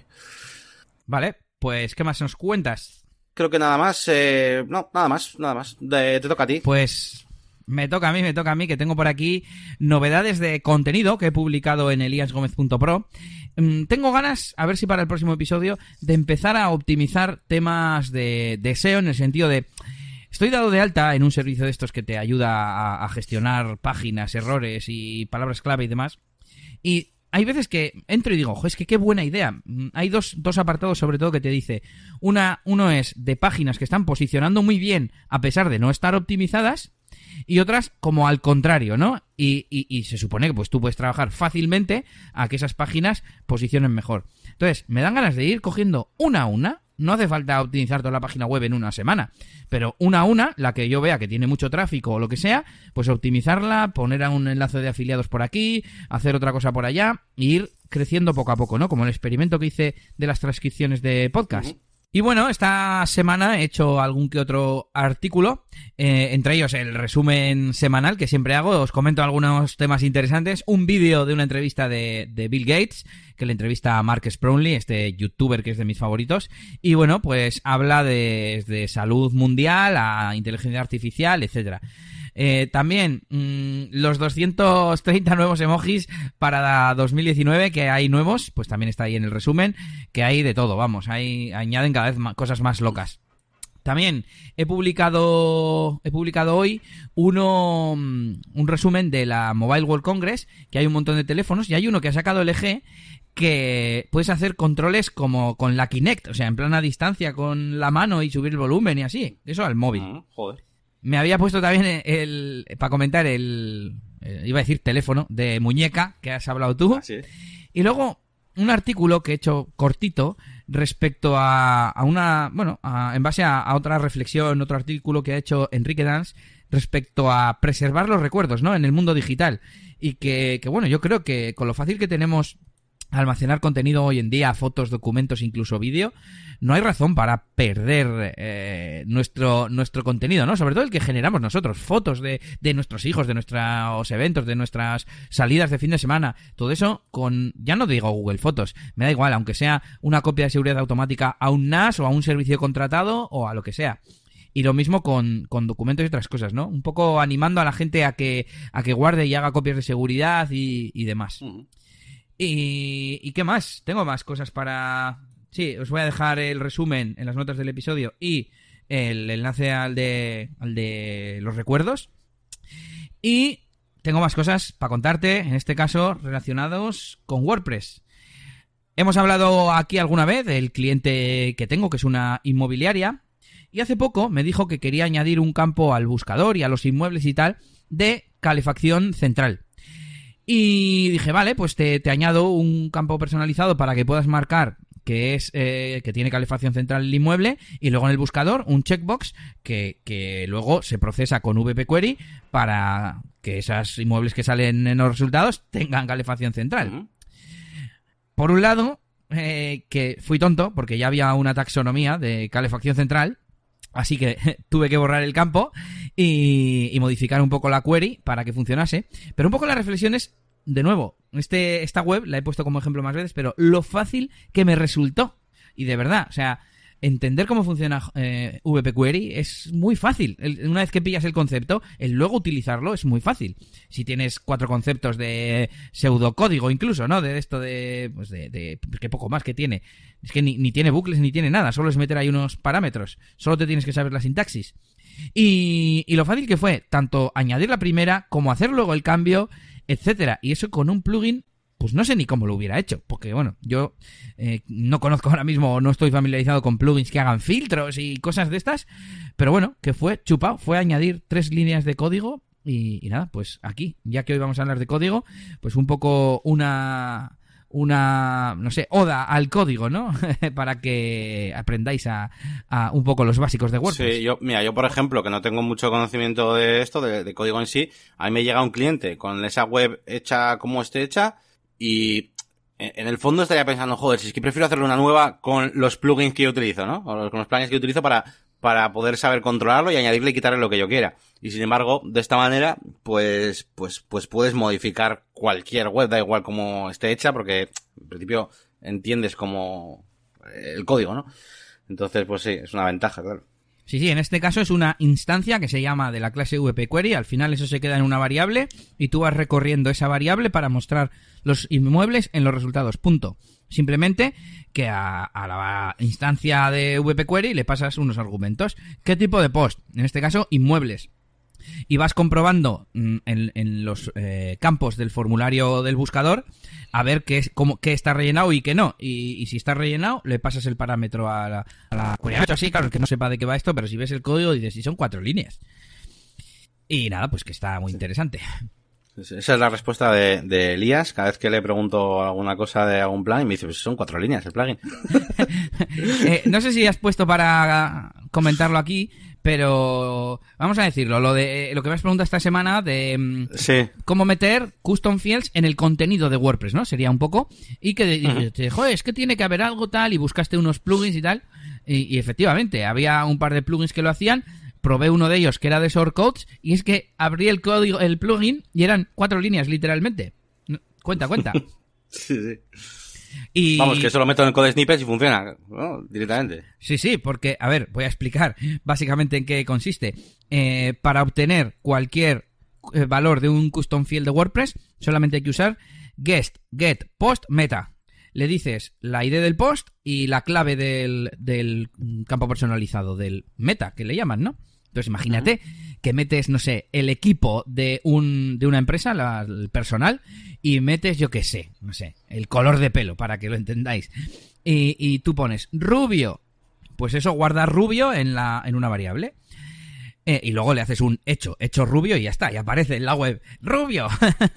Vale, pues ¿qué más nos cuentas? Creo que nada más, eh, no, nada más, nada más. De- te toca a ti. Pues me toca a mí, me toca a mí, que tengo por aquí novedades de contenido que he publicado en eliasgomez.pro. Mm, Tengo ganas, a ver si para el próximo episodio, de empezar a optimizar temas de, de SEO en el sentido de... Estoy dado de alta en un servicio de estos que te ayuda a, a gestionar páginas, errores y palabras clave y demás. Y hay veces que entro y digo, ojo, es que qué buena idea. Mm, hay dos, dos apartados sobre todo que te dice. Una, uno es de páginas que están posicionando muy bien a pesar de no estar optimizadas y otras como al contrario, ¿no? Y, y, se supone que pues tú puedes trabajar fácilmente a que esas páginas posicionen mejor. Entonces, me dan ganas de ir cogiendo una a una. No hace falta optimizar toda la página web en una semana, pero una a una, la que yo vea que tiene mucho tráfico o lo que sea, pues optimizarla, poner a un enlace de afiliados por aquí, hacer otra cosa por allá, e ir creciendo poco a poco, ¿no? Como el experimento que hice de las transcripciones de podcast. Y bueno, esta semana he hecho algún que otro artículo, eh, entre ellos el resumen semanal que siempre hago, os comento algunos temas interesantes, un vídeo de una entrevista de, Bill Gates, que le entrevista a Mark Sprownley, este youtuber que es de mis favoritos, y bueno, pues habla de, de salud mundial, a inteligencia artificial, etcétera. Eh, también mm, los 230 nuevos emojis para 2019 que hay nuevos, pues también está ahí en el resumen, que hay de todo, vamos, hay, añaden cada vez cosas más locas. También he publicado, he publicado hoy uno, mm, un resumen de la Mobile World Congress, que hay un montón de teléfonos, y hay uno que ha sacado LG que puedes hacer controles como con la Kinect, o sea, en plana distancia con la mano y subir el volumen y así. Eso al móvil. Ah, joder. Me había puesto también el, para comentar el, eh, iba a decir teléfono, de muñeca, que has hablado tú. Ah, y luego un artículo que he hecho cortito respecto a, a una, bueno, en base a, otra reflexión, otro artículo que ha hecho Enrique Dance respecto a preservar los recuerdos, ¿no? En el mundo digital. Y que, que bueno, yo creo que con lo fácil que tenemos almacenar contenido hoy en día, fotos, documentos, incluso vídeo, no hay razón para perder eh, nuestro, nuestro contenido, ¿no? Sobre todo el que generamos nosotros, fotos de, de nuestros hijos, de nuestros eventos, de nuestras salidas de fin de semana, todo eso con, ya no digo Google Fotos, me da igual, aunque sea una copia de seguridad automática a un NAS o a un servicio contratado o a lo que sea. Y lo mismo con, con, documentos y otras cosas, ¿no? Un poco animando a la gente a que, a que guarde y haga copias de seguridad y, y demás. Y, qué más? Tengo más cosas para... Sí, os voy a dejar el resumen en las notas del episodio y el enlace al de, al de los recuerdos. Y tengo más cosas para contarte, en este caso relacionados con WordPress. Hemos hablado aquí alguna vez del cliente que tengo, que es una inmobiliaria, y hace poco me dijo que quería añadir un campo al buscador y a los inmuebles y tal de calefacción central. Y dije, vale, pues te, añado un campo personalizado para que puedas marcar que es eh, que tiene calefacción central el inmueble y luego en el buscador un checkbox que, que luego se procesa con VP Query para que esos inmuebles que salen en los resultados tengan calefacción central. Por un lado, eh, que fui tonto porque ya había una taxonomía de calefacción central Así que tuve que borrar el campo y, modificar un poco la query para que funcionase. Pero un poco la reflexión es, de nuevo, este, esta web la he puesto como ejemplo más veces, pero lo fácil que me resultó. Y de verdad, o sea, entender cómo funciona eh, Query es muy fácil. una vez que pillas el concepto, el luego utilizarlo es muy fácil. Si tienes cuatro conceptos de pseudocódigo incluso, ¿no? De esto de, pues de, de que poco más que tiene. Es que ni, ni, tiene bucles ni tiene nada, solo es meter ahí unos parámetros. Solo te tienes que saber la sintaxis. Y, y lo fácil que fue tanto añadir la primera como hacer luego el cambio, etcétera. Y eso con un plugin pues no sé ni cómo lo hubiera hecho, porque bueno, yo eh, no conozco ahora mismo, no estoy familiarizado con plugins que hagan filtros y cosas de estas, pero bueno, que fue chupado, fue añadir tres líneas de código y, nada, pues aquí, ya que hoy vamos a hablar de código, pues un poco una una, no sé, oda al código, ¿no? Para que aprendáis a, un poco los básicos de WordPress. Sí, yo, mira, yo por ejemplo, que no tengo mucho conocimiento de esto, de, de código en sí, a mí me llega un cliente con esa web hecha como esté hecha, y en el fondo estaría pensando, joder, si es que prefiero hacerle una nueva con los plugins que yo utilizo, ¿no? O con los plugins que utilizo para, para poder saber controlarlo y añadirle y quitarle lo que yo quiera. Y sin embargo, de esta manera, pues, pues, pues puedes modificar cualquier web, da igual cómo esté hecha, porque en principio entiendes como el código, ¿no? Entonces, pues sí, es una ventaja, claro. Sí, sí, en este caso es una instancia que se llama de la clase VP Query. Al final eso se queda en una variable y tú vas recorriendo esa variable para mostrar los inmuebles en los resultados. Punto. Simplemente que a, la instancia de VP Query le pasas unos argumentos. ¿Qué tipo de post? En este caso, inmuebles. Y vas comprobando mm, en, los eh, campos del formulario del buscador a ver qué, es, cómo, qué está rellenado y qué no. Y, si está rellenado, le pasas el parámetro a la, a la así, claro, que no sepa de qué va esto, pero si ves el código dices, si son cuatro líneas. Y nada, pues que está muy interesante. Esa es la respuesta de, Elías. Cada vez que le pregunto alguna cosa de algún plugin, me dice, pues son cuatro líneas el plugin. Eh, no sé si has puesto para comentarlo aquí, pero vamos a decirlo, lo de lo que me has preguntado esta semana de mm, cómo meter custom fields en el contenido de WordPress, ¿no? Sería un poco y que uh joder, es que tiene que haber algo tal y buscaste unos plugins y tal y, y, efectivamente había un par de plugins que lo hacían. Probé uno de ellos que era de shortcodes y es que abrí el código, el plugin y eran cuatro líneas literalmente. Cuenta, cuenta. sí, sí. Vamos, que eso lo meto en el code snippets y funciona directamente. Sí, sí, porque, a ver, voy a explicar básicamente en qué consiste. Eh, para obtener cualquier eh, valor de un custom field de WordPress, solamente hay que usar guest, get, post, meta. Le dices la ID del post y la clave del, del campo personalizado, del meta, que le llaman, ¿no? Entonces imagínate que metes, no sé, el equipo de, un, de una empresa, el personal, y metes, yo qué sé, no sé, el color de pelo, para que lo entendáis. Y, y tú pones rubio, pues eso guarda rubio en, la, en una variable. Eh, y luego le haces un hecho, hecho rubio y ya está, y aparece en la web, rubio.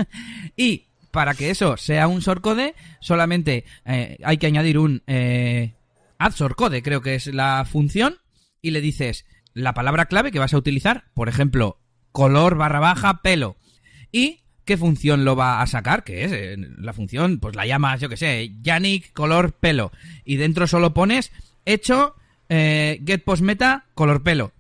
y para que eso sea un shortcode, solamente eh, hay que añadir un eh, add shortcode, creo que es la función, y le dices, la palabra clave que vas a utilizar, por ejemplo, color barra baja pelo. ¿Y qué función lo va a sacar? Que es eh, la función, pues la llamas, yo que sé, Yannick color pelo. Y dentro solo pones hecho eh, get post meta color pelo.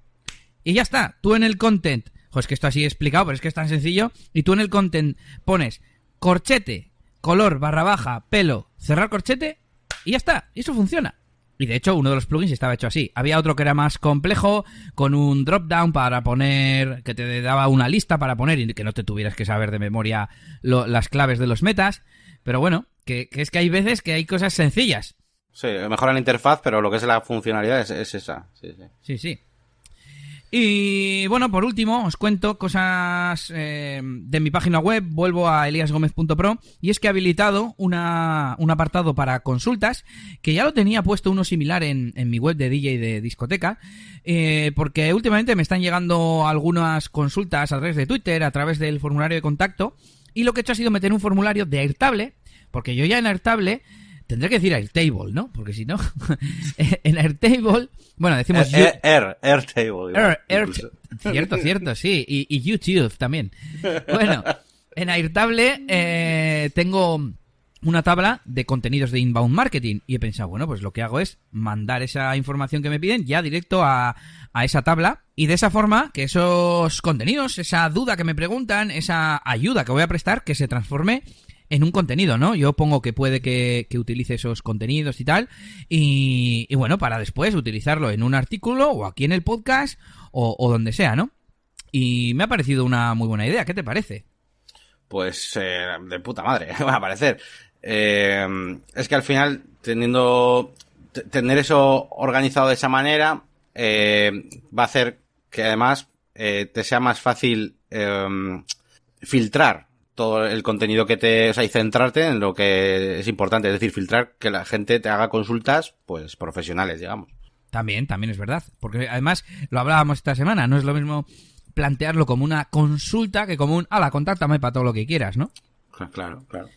Y ya está, tú en el content, pues que esto así he explicado, pero es que es tan sencillo. Y tú en el content pones corchete, color barra baja, pelo, cerrar corchete, y ya está, y eso funciona. Y de hecho, uno de los plugins estaba hecho así. Había otro que era más complejo, con un drop-down para poner, que te daba una lista para poner y que no te tuvieras que saber de memoria las claves de los metas. Pero bueno, que, es que hay veces que hay cosas sencillas. Sí, mejora la interfaz, pero lo que es la funcionalidad es, es esa. Sí, sí. sí, sí. Y bueno, por último, os cuento cosas eh, de mi página web. Vuelvo a eliasgomez.pro y es que he habilitado una, un apartado para consultas que ya lo tenía puesto uno similar en, en mi web de DJ de discoteca. Eh, porque últimamente me están llegando algunas consultas a través de Twitter, a través del formulario de contacto. Y lo que he hecho ha sido meter un formulario de Airtable, porque yo ya en Airtable Tendré que decir Airtable, ¿no? Porque si no, en Airtable, bueno, decimos... Air, Air, Airtable. Air, cierto, cierto, sí. Y, YouTube también. Bueno, en Airtable eh, tengo una tabla de contenidos de inbound marketing y he pensado, bueno, pues lo que hago es mandar esa información que me piden ya directo a, a esa tabla y de esa forma que esos contenidos, esa duda que me preguntan, esa ayuda que voy a prestar, que se transforme en un contenido, ¿no? Yo pongo que puede que, utilice esos contenidos y tal, y, bueno, para después utilizarlo en un artículo o aquí en el podcast o, donde sea, ¿no? Y me ha parecido una muy buena idea, ¿qué te parece? Pues eh, de puta madre, va a parecer. Eh, es que al final, teniendo, tener eso organizado de esa manera, eh, va a hacer que además te sea más fácil filtrar todo el contenido que te, o sea, y centrarte en lo que es importante, es decir, filtrar que la gente te haga consultas, pues, profesionales, digamos. También, también es verdad, porque además lo hablábamos esta semana, no es lo mismo plantearlo como una consulta que como un, ala, contáctame para todo lo que quieras, ¿no? Claro, claro.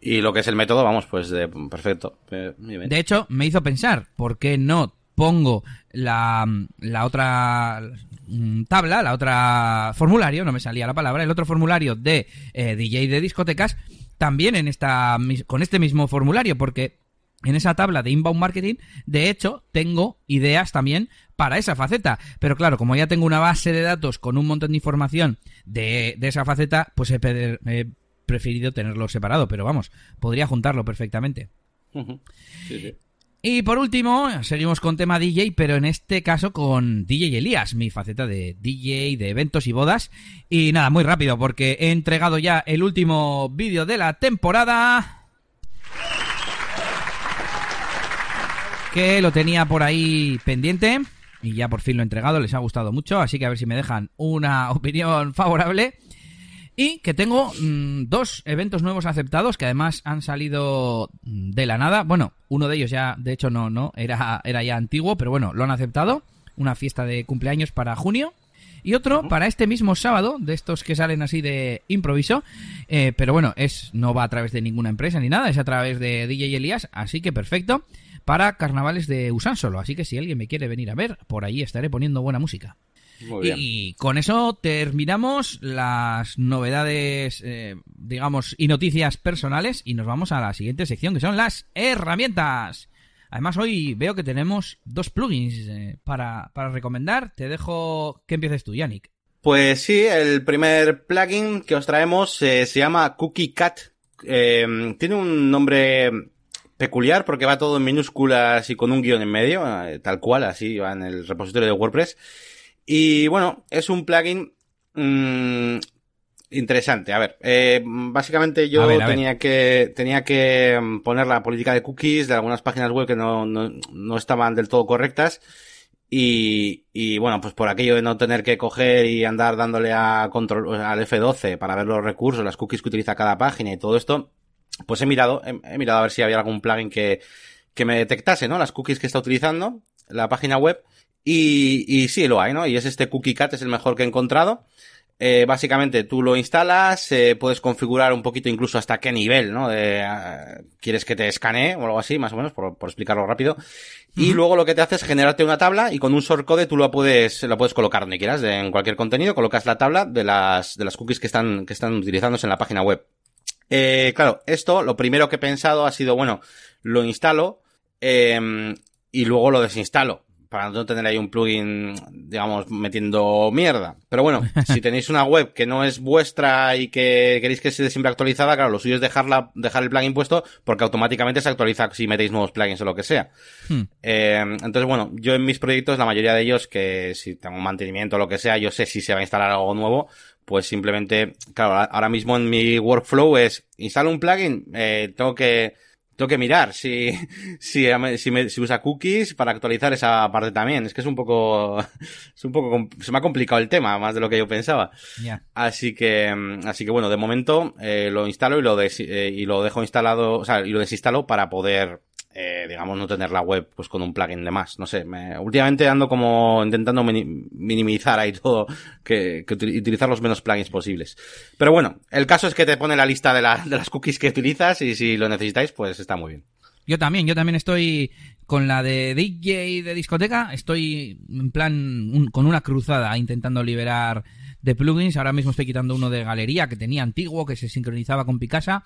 Y lo que es el método, vamos, pues de, perfecto. Eh, de hecho, me hizo pensar, ¿por qué no pongo la, la otra Mm, tabla, la otra formulario, no me salía la palabra, el otro formulario de eh, DJ de discotecas, también en esta, con este mismo formulario, porque en esa tabla de inbound marketing, de hecho, tengo ideas también para esa faceta. Pero claro, como ya tengo una base de datos con un montón de información de, esa faceta, pues he, he, preferido tenerlo separado. Pero vamos, podría juntarlo perfectamente. Sí, sí. Y por último, seguimos con tema DJ, pero en este caso con DJ Elías, mi faceta de DJ de eventos y bodas. Y nada, muy rápido, porque he entregado ya el último vídeo de la temporada. Que lo tenía por ahí pendiente. y ya por fin lo he entregado, les ha gustado mucho, así que a ver si me dejan una opinión favorable. Y que tengo mm, dos eventos nuevos aceptados que además han salido mm, de la nada. Bueno, uno de ellos ya, de hecho, no, no, era, era ya antiguo, pero bueno, lo han aceptado. Una fiesta de cumpleaños para junio. Y otro para este mismo sábado, de estos que salen así de improviso. Eh, pero bueno, es no va a través de ninguna empresa ni nada, es a través de DJ Elías, así que perfecto. Para carnavales de Usánsolo. Así que si alguien me quiere venir a ver, por ahí estaré poniendo buena música. Y con eso terminamos las novedades, eh, digamos, y noticias personales y nos vamos a la siguiente sección que son las herramientas. Además hoy veo que tenemos dos plugins eh, para, recomendar. Te dejo que empieces tú, Yannick. Pues sí, el primer plugin que os traemos eh, se llama Cookie Cat. tiene un nombre peculiar porque va todo en minúsculas y con un guion en medio, tal cual, así va en el repositorio de WordPress. Y bueno, es un plugin mmm, interesante. A ver, eh, básicamente yo tenía que tenía que mm, poner la política de cookies de algunas páginas web que no, no, no estaban del todo correctas. Y, y, bueno, pues por aquello de no tener que coger y andar dándole a control, al F12 para ver los recursos, las cookies que utiliza cada página y todo esto, pues he mirado, he, he mirado a ver si había algún plugin que, que me detectase, ¿no? Las cookies que está utilizando la página web y, y sí, lo hay, ¿no? Y es este Cookie Cat, es el mejor que he encontrado. Eh, básicamente tú lo instalas, eh, puedes configurar un poquito incluso hasta qué nivel, ¿no? De, uh, quieres que te escanee o algo así, más o menos, por, por explicarlo rápido. Y luego lo que te hace es generarte una tabla y con un shortcode tú lo puedes, lo puedes colocar donde quieras, de, en cualquier contenido, colocas la tabla de las, de las cookies que están, que están utilizándose en la página web. Eh, claro, esto, lo primero que he pensado ha sido, bueno, lo instalo, eh, y luego lo desinstalo para no tener ahí un plugin, digamos, metiendo mierda. Pero bueno, si tenéis una web que no es vuestra y que queréis que esté siempre actualizada, claro, lo suyo es dejarla, dejar el plugin puesto porque automáticamente se actualiza si metéis nuevos plugins o lo que sea. Hmm. Eh, entonces, bueno, yo en mis proyectos, la mayoría de ellos, que si tengo un mantenimiento o lo que sea, yo sé si se va a instalar algo nuevo, pues simplemente, claro, ahora mismo en mi workflow es, instalo un plugin, eh, tengo que, tengo que mirar si, si, si, me, si, usa cookies para actualizar esa parte también. Es que es un poco, es un poco, se me ha complicado el tema más de lo que yo pensaba. Así que, así que bueno, de momento eh, lo instalo y lo, des, eh, y lo dejo instalado, o sea, y lo desinstalo para poder eh, digamos, no tener la web pues con un plugin de más. No sé, me, últimamente ando como intentando minimizar ahí todo, que, utilizar los menos plugins posibles. Pero bueno, el caso es que te pone la lista de, la, de las cookies que utilizas y si lo necesitáis, pues está muy bien. Yo también, yo también estoy con la de DJ de discoteca, estoy en plan con una cruzada intentando liberar de plugins. Ahora mismo estoy quitando uno de galería que tenía antiguo, que se sincronizaba con Picasa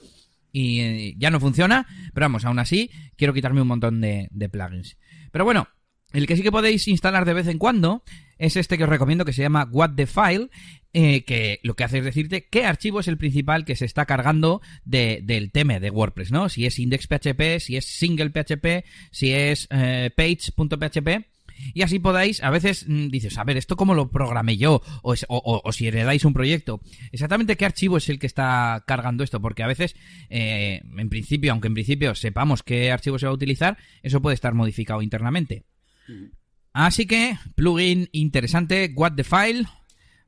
y eh, ya no funciona, pero vamos, aún así quiero quitarme un montón de, plugins. Pero bueno, el que sí que podéis instalar de vez en cuando es este que os recomiendo que se llama What the File, eh, que lo que hace es decirte qué archivo es el principal que se está cargando del tema de WordPress, ¿no? Si es index.php, si es single.php, si es eh, page.php y así podáis, a veces mm, dices, a ver, ¿esto cómo lo programé yo? O, o, si heredáis un proyecto, exactamente qué archivo es el que está cargando esto, porque a veces, eh, en principio, aunque en principio sepamos qué archivo se va a utilizar, eso puede estar modificado internamente. Así que, plugin interesante, What the File,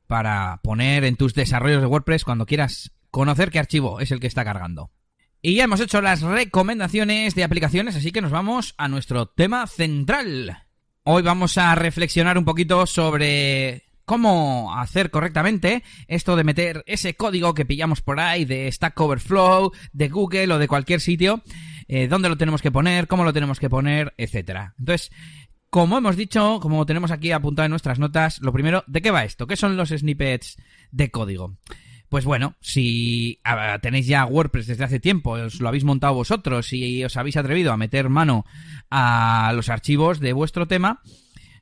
para poner en tus desarrollos de WordPress cuando quieras conocer qué archivo es el que está cargando. Y ya hemos hecho las recomendaciones de aplicaciones, así que nos vamos a nuestro tema central. Hoy vamos a reflexionar un poquito sobre cómo hacer correctamente esto de meter ese código que pillamos por ahí de Stack Overflow, de Google o de cualquier sitio, eh, dónde lo tenemos que poner, cómo lo tenemos que poner, etcétera. Entonces, como hemos dicho, como tenemos aquí apuntado en nuestras notas, lo primero, ¿de qué va esto? ¿Qué son los snippets de código? Pues bueno, si tenéis ya WordPress desde hace tiempo, os lo habéis montado vosotros y os habéis atrevido a meter mano a los archivos de vuestro tema,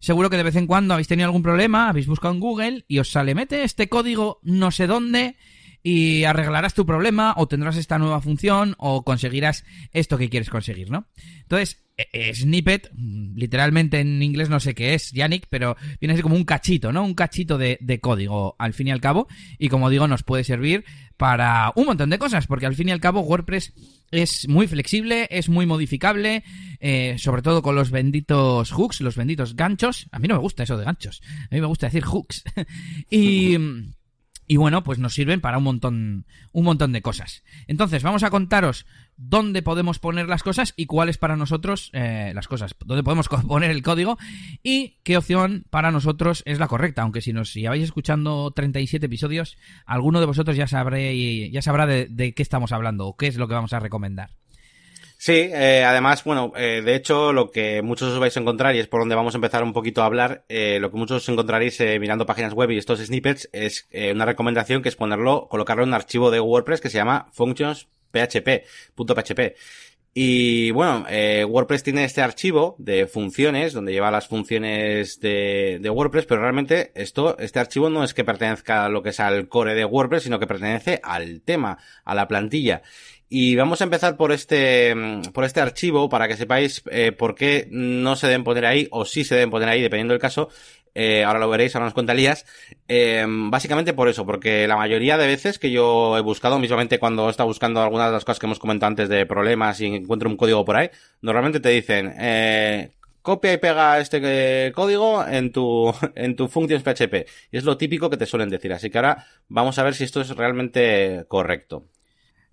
seguro que de vez en cuando habéis tenido algún problema, habéis buscado en Google y os sale, mete este código no sé dónde y arreglarás tu problema o tendrás esta nueva función o conseguirás esto que quieres conseguir, ¿no? Entonces, e, e, snippet, literalmente en inglés no sé qué es, Yannick, pero viene a ser como un cachito, ¿no? Un cachito de, código, al fin y al cabo, y como digo, nos puede servir para un montón de cosas, porque al fin y al cabo WordPress es muy flexible, es muy modificable, eh, sobre todo con los benditos hooks, los benditos ganchos. A mí no me gusta eso de ganchos, a mí me gusta decir hooks. y... Y bueno, pues nos sirven para un montón, un montón de cosas. Entonces, vamos a contaros dónde podemos poner las cosas y cuáles para nosotros eh, las cosas, dónde podemos poner el código y qué opción para nosotros es la correcta. Aunque si nos lleváis escuchando 37 episodios, alguno de vosotros ya, sabré, ya sabrá de qué estamos hablando o qué es lo que vamos a recomendar. Sí, eh, además, bueno, eh, de hecho, lo que muchos os vais a encontrar, y es por donde vamos a empezar un poquito a hablar, eh, lo que muchos os encontraréis eh, mirando páginas web y estos snippets, es eh, una recomendación que es ponerlo, colocarlo en un archivo de WordPress que se llama functions.php. Y bueno, eh, WordPress tiene este archivo de funciones, donde lleva las funciones de, de, WordPress, pero realmente esto, este archivo no es que pertenezca a lo que es al core de WordPress, sino que pertenece al tema, a la plantilla. Y vamos a empezar por este, mm, por este archivo para que sepáis eh, por qué no se deben poner ahí o sí se deben poner ahí, dependiendo del caso. Eh, ahora lo veréis, ahora nos cuenta Elías. Eh, básicamente por eso, porque la mayoría de veces que yo he buscado, mismamente cuando estado buscando algunas de las cosas que hemos comentado antes de problemas y encuentro un código por ahí, normalmente te dicen, eh, copia y pega este eh, código en tu, en tu functions PHP. Y es lo típico que te suelen decir. Así que ahora vamos a ver si esto es realmente correcto.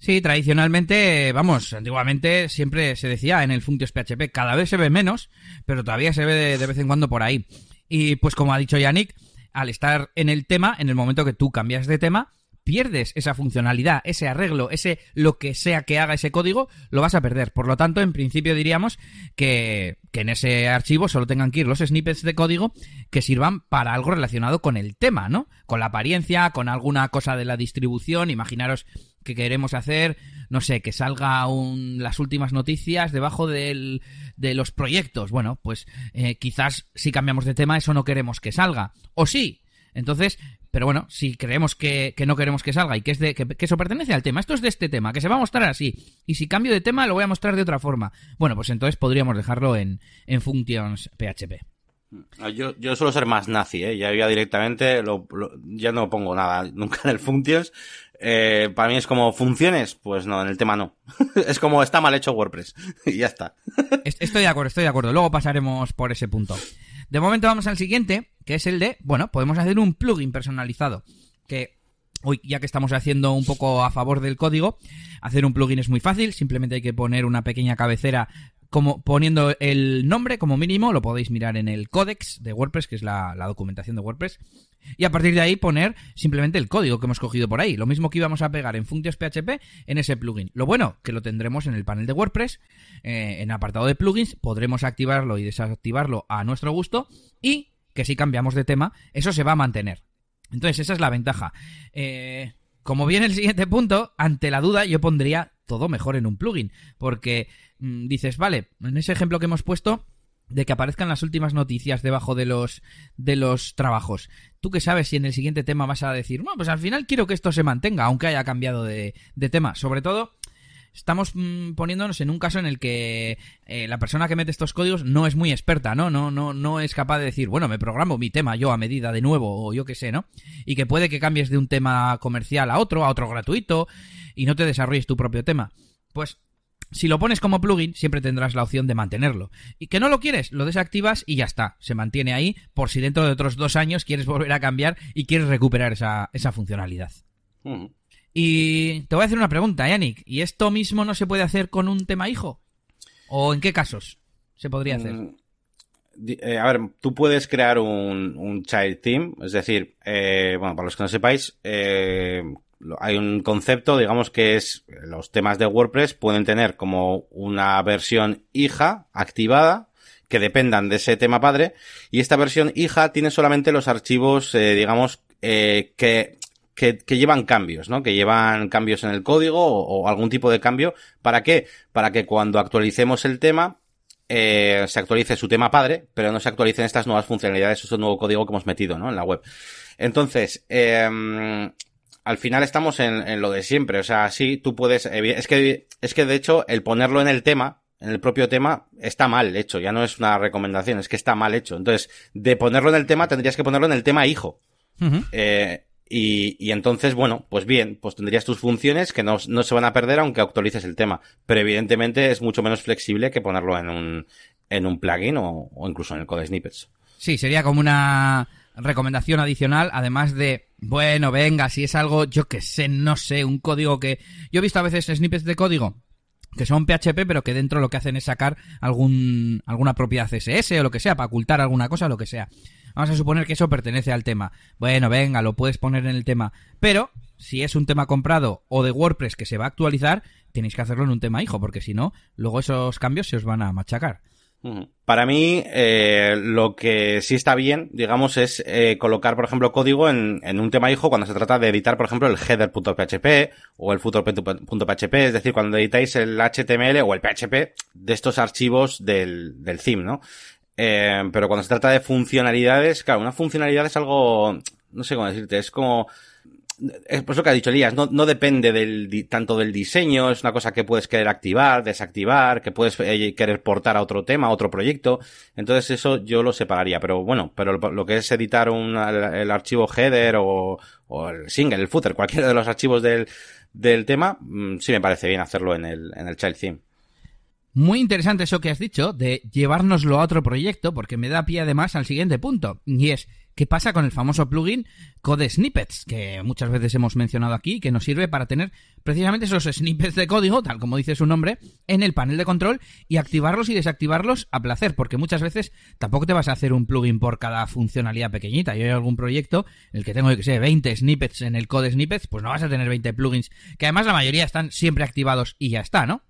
Sí, tradicionalmente, vamos, antiguamente siempre se decía en el Functions PHP, cada vez se ve menos, pero todavía se ve de, vez en cuando por ahí. Y pues como ha dicho Yannick, al estar en el tema, en el momento que tú cambias de tema, pierdes esa funcionalidad, ese arreglo, ese lo que sea que haga ese código, lo vas a perder. Por lo tanto, en principio diríamos que, que, en ese archivo solo tengan que ir los snippets de código que sirvan para algo relacionado con el tema, ¿no? Con la apariencia, con alguna cosa de la distribución. Imaginaros que queremos hacer, no sé, que salga un, las últimas noticias debajo del, de los proyectos. Bueno, pues eh, quizás si cambiamos de tema eso no queremos que salga. O sí. Entonces, pero bueno, si creemos que, que no queremos que salga y que, es de, que, eso pertenece al tema, esto es de este tema, que se va a mostrar así. Y si cambio de tema lo voy a mostrar de otra forma. Bueno, pues entonces podríamos dejarlo en, en functions PHP. Ah, yo, yo suelo ser más nazi, ¿eh? ya, directamente lo, ya no pongo nada nunca en el functions eh, para mí es como funciones, pues no, en el tema no. es como está mal hecho WordPress y ya está. estoy de acuerdo, estoy de acuerdo. Luego pasaremos por ese punto. De momento vamos al siguiente, que es el de, bueno, podemos hacer un plugin personalizado. Que hoy, ya que estamos haciendo un poco a favor del código, hacer un plugin es muy fácil. Simplemente hay que poner una pequeña cabecera como poniendo el nombre como mínimo, lo podéis mirar en el códex de WordPress, que es la, documentación de WordPress, y a partir de ahí poner simplemente el código que hemos cogido por ahí, lo mismo que íbamos a pegar en Functions PHP en ese plugin. Lo bueno, que lo tendremos en el panel de WordPress, eh, en apartado de plugins, podremos activarlo y desactivarlo a nuestro gusto, y que si cambiamos de tema, eso se va a mantener. Entonces, esa es la ventaja. Eh, como viene el siguiente punto, ante la duda yo pondría todo mejor en un plugin, porque mm, dices, vale, en ese ejemplo que hemos puesto de que aparezcan las últimas noticias debajo de los de los trabajos. ¿Tú qué sabes si en el siguiente tema vas a decir, no, pues al final quiero que esto se mantenga, aunque haya cambiado de, de tema? Sobre todo, estamos mm, poniéndonos en un caso en el que eh, la persona que mete estos códigos no es muy experta, ¿no? No, no, no es capaz de decir, bueno, me programo mi tema yo a medida de nuevo, o yo qué sé, ¿no? Y que puede que cambies de un tema comercial a otro, a otro gratuito, y no te desarrolles tu propio tema. Pues si lo pones como plugin, siempre tendrás la opción de mantenerlo. Y que no lo quieres, lo desactivas y ya está. Se mantiene ahí por si dentro de otros dos años quieres volver a cambiar y quieres recuperar esa, esa funcionalidad. Y te voy a hacer una pregunta, Yannick. ¿Y esto mismo no se puede hacer con un tema hijo? ¿O en qué casos se podría hacer? Mm, eh, a ver, tú puedes crear un, child theme, es decir, eh, bueno, para los que no sepáis, eh, hay un concepto, digamos que es los temas de WordPress pueden tener como una versión hija activada que dependan de ese tema padre y esta versión hija tiene solamente los archivos, digamos, que que, llevan cambios, ¿no? Que llevan cambios en el código o, algún tipo de cambio. ¿Para qué? Para que cuando actualicemos el tema, eh, se actualice su tema padre, pero no se actualicen estas nuevas funcionalidades, este nuevo código que hemos metido, ¿no? En la web. Entonces, eh, al final estamos en, lo de siempre. O sea, sí, tú puedes. Es que, es que de hecho, el ponerlo en el tema, en el propio tema, está mal hecho. Ya no es una recomendación, es que está mal hecho. Entonces, de ponerlo en el tema, tendrías que ponerlo en el tema hijo. eh, y, entonces, bueno, pues bien, pues tendrías tus funciones que no, no, se van a perder aunque actualices el tema. Pero evidentemente es mucho menos flexible que ponerlo en un, en un plugin o, o incluso en el code snippets. Sí, sería como una recomendación adicional, además de, bueno, venga, si es algo, yo que sé, no sé, un código que... Yo he visto a veces snippets de código que son PHP, pero que dentro lo que hacen es sacar algún, alguna propiedad CSS o lo que sea, para ocultar alguna cosa, lo que sea. Vamos a suponer que eso pertenece al tema. Bueno, venga, lo puedes poner en el tema. Pero, si es un tema comprado o de WordPress que se va a actualizar, tenéis que hacerlo en un tema hijo, porque si no, luego esos cambios se os van a machacar. Para mí, eh, lo que sí está bien, digamos, es eh, colocar, por ejemplo, código en, un tema hijo cuando se trata de editar, por ejemplo, el header.php o el footer.php, es decir, cuando editáis el HTML o el PHP de estos archivos del, del theme, ¿no? Eh, pero cuando se trata de funcionalidades, claro, una funcionalidad es algo, no sé cómo decirte, es como, es por eso que ha dicho Elías, no, no depende del, tanto del diseño, es una cosa que puedes querer activar, desactivar, que puedes eh, querer portar a otro tema, a otro proyecto. Entonces eso yo lo separaría, pero bueno, pero lo, lo que es editar un, el, el, archivo header o, o, el single, el footer, cualquiera de los archivos del, del tema, mmm, sí me parece bien hacerlo en el, en el child theme. Muy interesante eso que has dicho de llevárnoslo a otro proyecto, porque me da pie además al siguiente punto, y es ¿Qué pasa con el famoso plugin Code Snippets, que muchas veces hemos mencionado aquí, que nos sirve para tener precisamente esos snippets de código, tal como dice su nombre, en el panel de control y activarlos y desactivarlos a placer, porque muchas veces tampoco te vas a hacer un plugin por cada funcionalidad pequeñita. Yo hay algún proyecto en el que tengo, que sé, 20 snippets en el Code Snippets, pues no vas a tener 20 plugins, que además la mayoría están siempre activados y ya está, ¿no?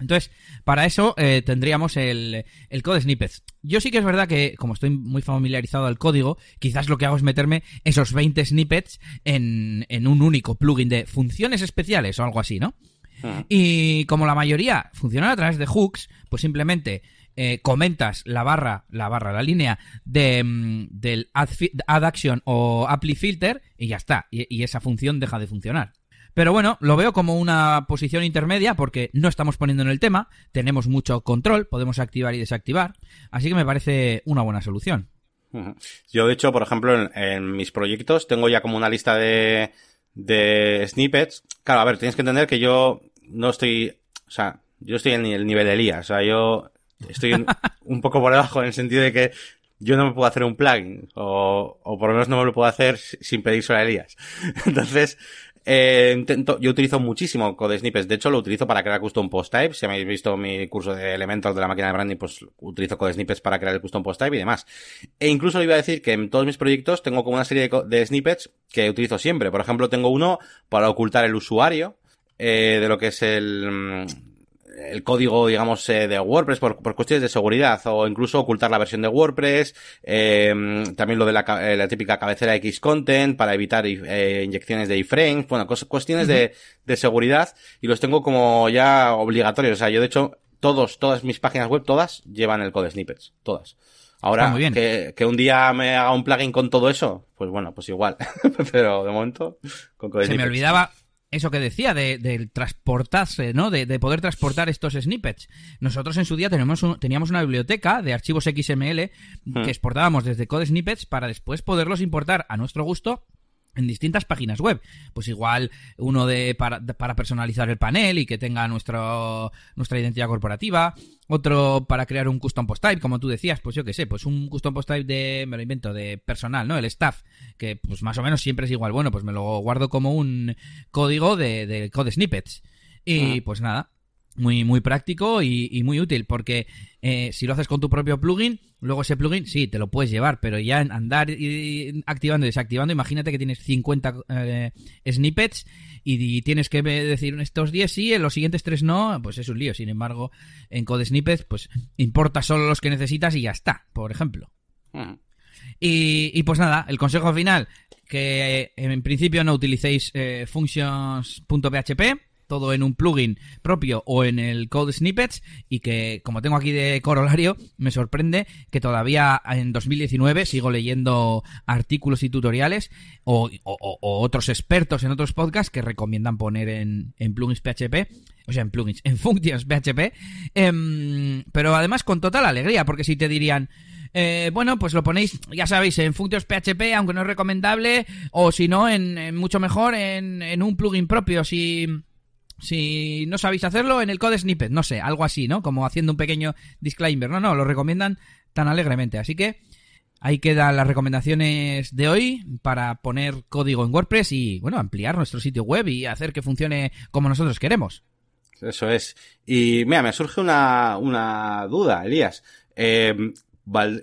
Entonces, para eso eh, tendríamos el, el code snippets. Yo sí que es verdad que, como estoy muy familiarizado al código, quizás lo que hago es meterme esos 20 snippets en, en un único plugin de funciones especiales o algo así, ¿no? Uh-huh. Y como la mayoría funcionan a través de hooks, pues simplemente eh, comentas la barra, la barra, la línea de, mm, del add, add, action o apply filter y ya está. Y, y esa función deja de funcionar. Pero bueno, lo veo como una posición intermedia porque no estamos poniendo en el tema, tenemos mucho control, podemos activar y desactivar, así que me parece una buena solución. Yo, de hecho, por ejemplo, en, en mis proyectos tengo ya como una lista de, de snippets. Claro, a ver, tienes que entender que yo no estoy, o sea, yo estoy en el nivel de Elías, o sea, yo estoy un poco por debajo en el sentido de que yo no me puedo hacer un plugin, o, o por lo menos no me lo puedo hacer sin pedir a Elías. Entonces, eh, intento, yo utilizo muchísimo Code Snippets. De hecho, lo utilizo para crear custom post type. Si habéis visto mi curso de elementos de la máquina de branding, pues utilizo Code Snippets para crear el custom post type y demás. E incluso iba a decir que en todos mis proyectos tengo como una serie de, snippets que utilizo siempre. Por ejemplo, tengo uno para ocultar el usuario. Eh, de lo que es el, el código, digamos, eh, de WordPress por, por, cuestiones de seguridad o incluso ocultar la versión de WordPress, eh, también lo de la, eh, la, típica cabecera X-Content para evitar eh, inyecciones de iframes, bueno, cuestiones uh -huh. de, de seguridad y los tengo como ya obligatorios. O sea, yo de hecho, todos, todas mis páginas web, todas llevan el code snippets, todas. Ahora, que, que, un día me haga un plugin con todo eso, pues bueno, pues igual. Pero de momento, con code Se snippets. me olvidaba eso que decía, de, de transportarse, ¿no? De, de, poder transportar estos snippets. Nosotros en su día tenemos un, teníamos una biblioteca de archivos XML hmm. que exportábamos desde Code Snippets para después poderlos importar a nuestro gusto en distintas páginas web. Pues igual uno de para, de, para personalizar el panel y que tenga nuestro, nuestra identidad corporativa. Otro para crear un custom post type, como tú decías, pues yo qué sé, pues un custom post type de, me lo invento, de personal, ¿no? El staff, que pues más o menos siempre es igual. Bueno, pues me lo guardo como un código de, de code snippets. Y pues nada, muy, muy práctico y, y muy útil, porque eh, si lo haces con tu propio plugin, luego ese plugin sí, te lo puedes llevar, pero ya en andar y, activando y desactivando, imagínate que tienes 50 eh, snippets y, y, tienes que decir estos 10 sí, en los siguientes 3 no, pues es un lío. Sin embargo, en Code Snippets, pues importa solo los que necesitas y ya está, por ejemplo. Mm. Y, y, pues nada, el consejo final, que en principio no utilicéis eh, functions.php, todo en un plugin propio o en el Code Snippets y que, como tengo aquí de corolario, me sorprende que todavía en 2019 sigo leyendo artículos y tutoriales o, otros expertos en otros podcasts que recomiendan poner en, en plugins PHP o sea, en plugins, en functions PHP, em, pero además con total alegría, porque si te dirían, eh, bueno, pues lo ponéis, ya sabéis, en Functions PHP, aunque no es recomendable, o si no, en, mucho mejor en, un plugin propio, si, si no sabéis hacerlo, en el code snippet, no sé, algo así, ¿no? Como haciendo un pequeño disclaimer. No, no, lo recomiendan tan alegremente. Así que ahí quedan las recomendaciones de hoy para poner código en WordPress y, bueno, ampliar nuestro sitio web y hacer que funcione como nosotros queremos. Eso es. Y mira, me surge una, una duda, Elías. Eh,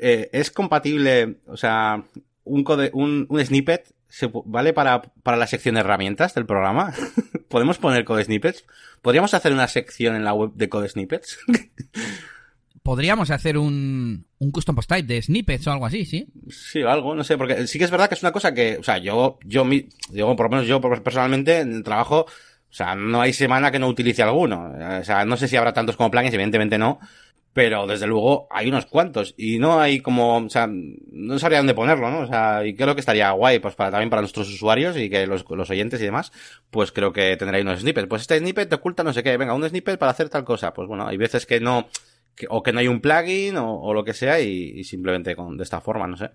eh, ¿Es compatible, o sea, un, code, un, un snippet se, vale para, para la sección de herramientas del programa? ¿Podemos poner code snippets? ¿Podríamos hacer una sección en la web de code snippets? Podríamos hacer un, un custom post type de snippets o algo así, ¿sí? Sí, o algo, no sé, porque sí que es verdad que es una cosa que, o sea, yo, yo, digo, por lo menos yo personalmente en el trabajo, o sea, no hay semana que no utilice alguno. O sea, no sé si habrá tantos como plugins, evidentemente no, pero desde luego hay unos cuantos y no hay como, o sea, no sabría dónde ponerlo, ¿no? O sea, y creo que estaría guay, pues para también para nuestros usuarios y que los, los oyentes y demás, pues creo que tendrá unos snippets. Pues este snippet te oculta no sé qué, venga, un snippet para hacer tal cosa. Pues bueno, hay veces que no, o que no hay un plugin o, o lo que sea y, y simplemente con, de esta forma, no sé.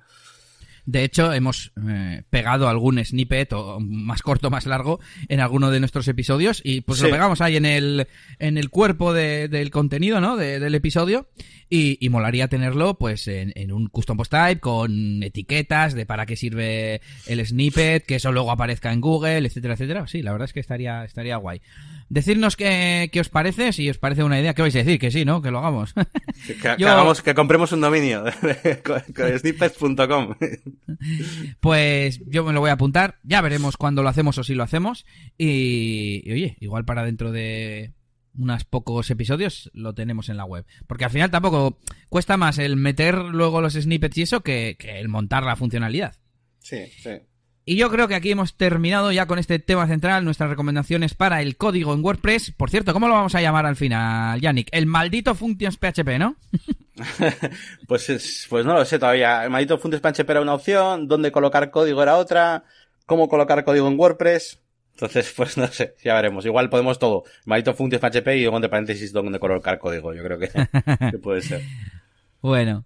De hecho, hemos eh, pegado algún snippet, o más corto, más largo, en alguno de nuestros episodios y pues lo pegamos ahí en el, en el cuerpo del contenido, ¿no? del episodio. Y, molaría tenerlo, pues, en, en, un custom post type con etiquetas de para qué sirve el snippet, que eso luego aparezca en Google, etcétera, etcétera. Sí, la verdad es que estaría, estaría guay. Decirnos qué, qué os parece, si os parece una idea, ¿qué vais a decir? Que sí, ¿no? Que lo hagamos. Que, hagamos, que compremos un dominio, con snippets.com. Pues yo me lo voy a apuntar, ya veremos cuándo lo hacemos o si lo hacemos. y oye, igual para dentro de unos pocos episodios lo tenemos en la web. Porque al final tampoco cuesta más el meter luego los snippets y eso que, el montar la funcionalidad. Sí, sí. Y yo creo que aquí hemos terminado ya con este tema central, nuestras recomendaciones para el código en WordPress. Por cierto, ¿cómo lo vamos a llamar al final, Yannick? El maldito Functions PHP, ¿no? pues, pues no lo sé todavía. El maldito Functions PHP era una opción, dónde colocar código era otra, cómo colocar código en WordPress. Entonces, pues no sé, ya veremos. Igual podemos todo. Maldito functions PHP y luego entre paréntesis donde colocar código. Yo creo que, puede ser. Bueno.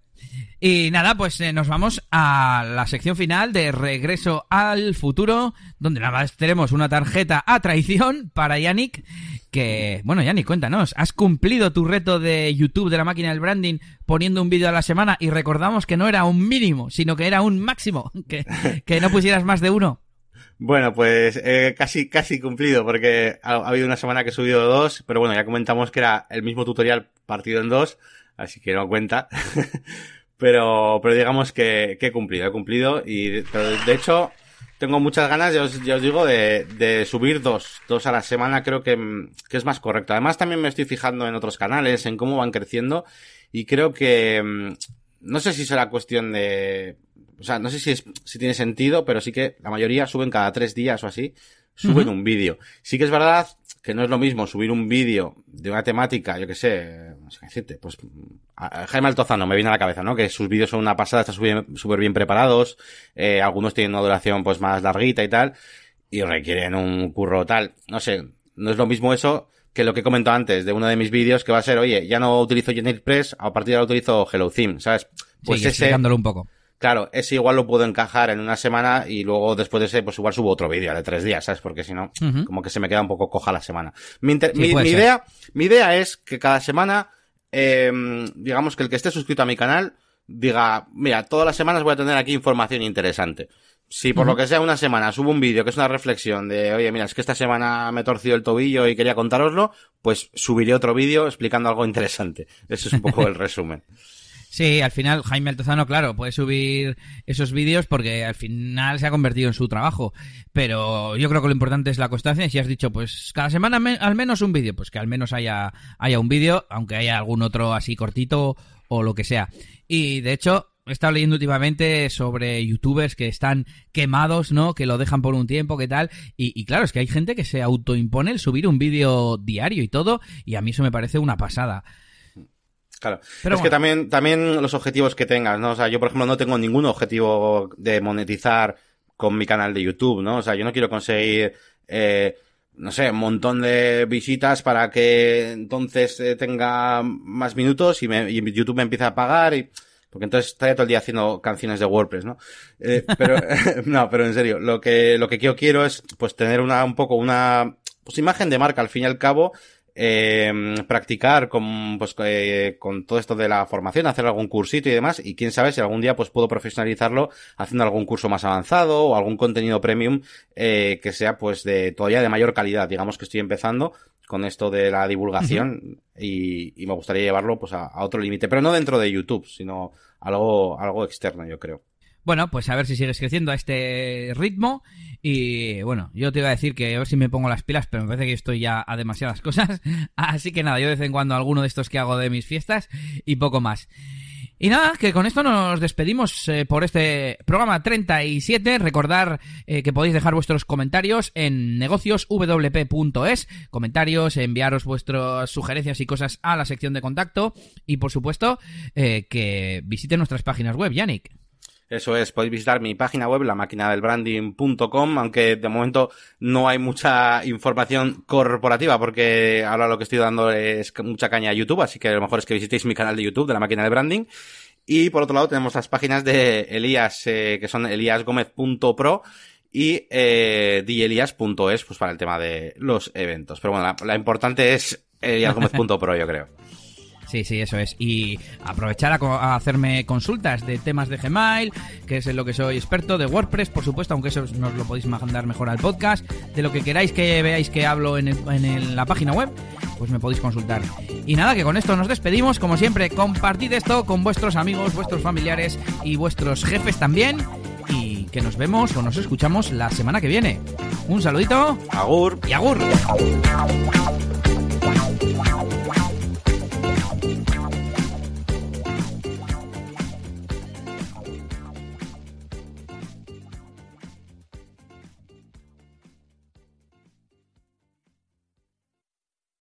Y nada, pues eh, nos vamos a la sección final de Regreso al Futuro, donde nada más tenemos una tarjeta a traición para Yannick, que, bueno, Yannick, cuéntanos, ¿has cumplido tu reto de YouTube de la máquina del branding poniendo un vídeo a la semana y recordamos que no era un mínimo, sino que era un máximo, que, que no pusieras más de uno? Bueno, pues eh, casi, casi cumplido, porque ha, habido una semana que he subido dos, pero bueno, ya comentamos que era el mismo tutorial partido en dos, así que no cuenta. pero, pero digamos que, que, he cumplido, he cumplido y de hecho tengo muchas ganas, ya os, os digo, de, de, subir dos, dos a la semana, creo que, que es más correcto. Además también me estoy fijando en otros canales, en cómo van creciendo y creo que, mm, no sé si será cuestión de, o sea, no sé si, es, si tiene sentido, pero sí que la mayoría suben cada tres días o así, suben un vídeo. Sí que es verdad que no es lo mismo subir un vídeo de una temática, yo que sé, no sé qué decirte, pues Jaime Altozano me viene a la cabeza, ¿no? Que sus vídeos son una pasada, están súper bien preparados, eh, algunos tienen una duración pues más larguita y tal, y requieren un curro tal, no sé, no es lo mismo eso que lo que he comentado antes de uno de mis vídeos que va a ser, oye, ya no utilizo Press, a partir de ahora utilizo Hello Theme, ¿sabes? Pues sí, ese, un poco. Claro, ese igual lo puedo encajar en una semana y luego después de ese, pues igual subo otro vídeo de tres días, ¿sabes? Porque si no, como que se me queda un poco coja la semana. Mi, idea, mi idea es que cada semana, eh, digamos que el que esté suscrito a mi canal, diga, mira, todas las semanas voy a tener aquí información interesante. Si por lo que sea una semana subo un vídeo que es una reflexión de, oye, mira, es que esta semana me he torcido el tobillo y quería contároslo, pues subiré otro vídeo explicando algo interesante. Ese es un poco el resumen. Sí, al final Jaime Altozano, claro, puede subir esos vídeos porque al final se ha convertido en su trabajo. Pero yo creo que lo importante es la constancia. Si has dicho, pues cada semana al menos un vídeo, pues que al menos haya, haya un vídeo, aunque haya algún otro así cortito o lo que sea. Y de hecho, he estado leyendo últimamente sobre youtubers que están quemados, ¿no? Que lo dejan por un tiempo, ¿qué tal? Y, y claro, es que hay gente que se autoimpone el subir un vídeo diario y todo, y a mí eso me parece una pasada. Claro. Pero es que también, también los objetivos que tengas, ¿no? O sea, yo, por ejemplo, no tengo ningún objetivo de monetizar con mi canal de YouTube, ¿no? O sea, yo no quiero conseguir, eh, no sé, un montón de visitas para que entonces eh, tenga más minutos y, me, y YouTube me empiece a pagar y, porque entonces estaría todo el día haciendo canciones de WordPress, ¿no? Eh, pero, no, pero en serio, lo que, lo que yo quiero es, pues, tener una, un poco una, pues, imagen de marca, al fin y al cabo, eh, practicar con, pues, eh, con todo esto de la formación, hacer algún cursito y demás, y quién sabe si algún día pues puedo profesionalizarlo haciendo algún curso más avanzado o algún contenido premium eh, que sea pues de todavía de mayor calidad. Digamos que estoy empezando con esto de la divulgación y, y, me gustaría llevarlo pues a, a otro límite, pero no dentro de YouTube, sino algo, algo externo, yo creo. Bueno, pues a ver si sigues creciendo a este ritmo. Y bueno, yo te iba a decir que a ver si me pongo las pilas, pero me parece que estoy ya a demasiadas cosas. Así que nada, yo de vez en cuando alguno de estos que hago de mis fiestas y poco más. Y nada, que con esto nos despedimos eh, por este programa 37. Recordar eh, que podéis dejar vuestros comentarios en negocioswp.es. Comentarios, enviaros vuestras sugerencias y cosas a la sección de contacto. Y por supuesto, eh, que visiten nuestras páginas web, Yannick. Eso es, podéis visitar mi página web, la máquina del branding.com, aunque de momento no hay mucha información corporativa porque ahora lo que estoy dando es mucha caña a YouTube, así que lo mejor es que visitéis mi canal de YouTube de la máquina del branding. Y por otro lado tenemos las páginas de Elías, eh, que son eliasgomez.pro y eh, djelias.es, pues para el tema de los eventos. Pero bueno, la, la importante es eliasgomez.pro, yo creo. Sí, sí, eso es. Y aprovechar a, hacerme consultas de temas de Gmail, que es en lo que soy experto, de WordPress, por supuesto, aunque eso nos lo podéis mandar mejor al podcast, de lo que queráis que veáis que hablo en, en la página web, pues me podéis consultar. Y nada, que con esto nos despedimos. Como siempre, compartid esto con vuestros amigos, vuestros familiares y vuestros jefes también. Y que nos vemos o nos escuchamos la semana que viene. Un saludito. Agur. Y agur.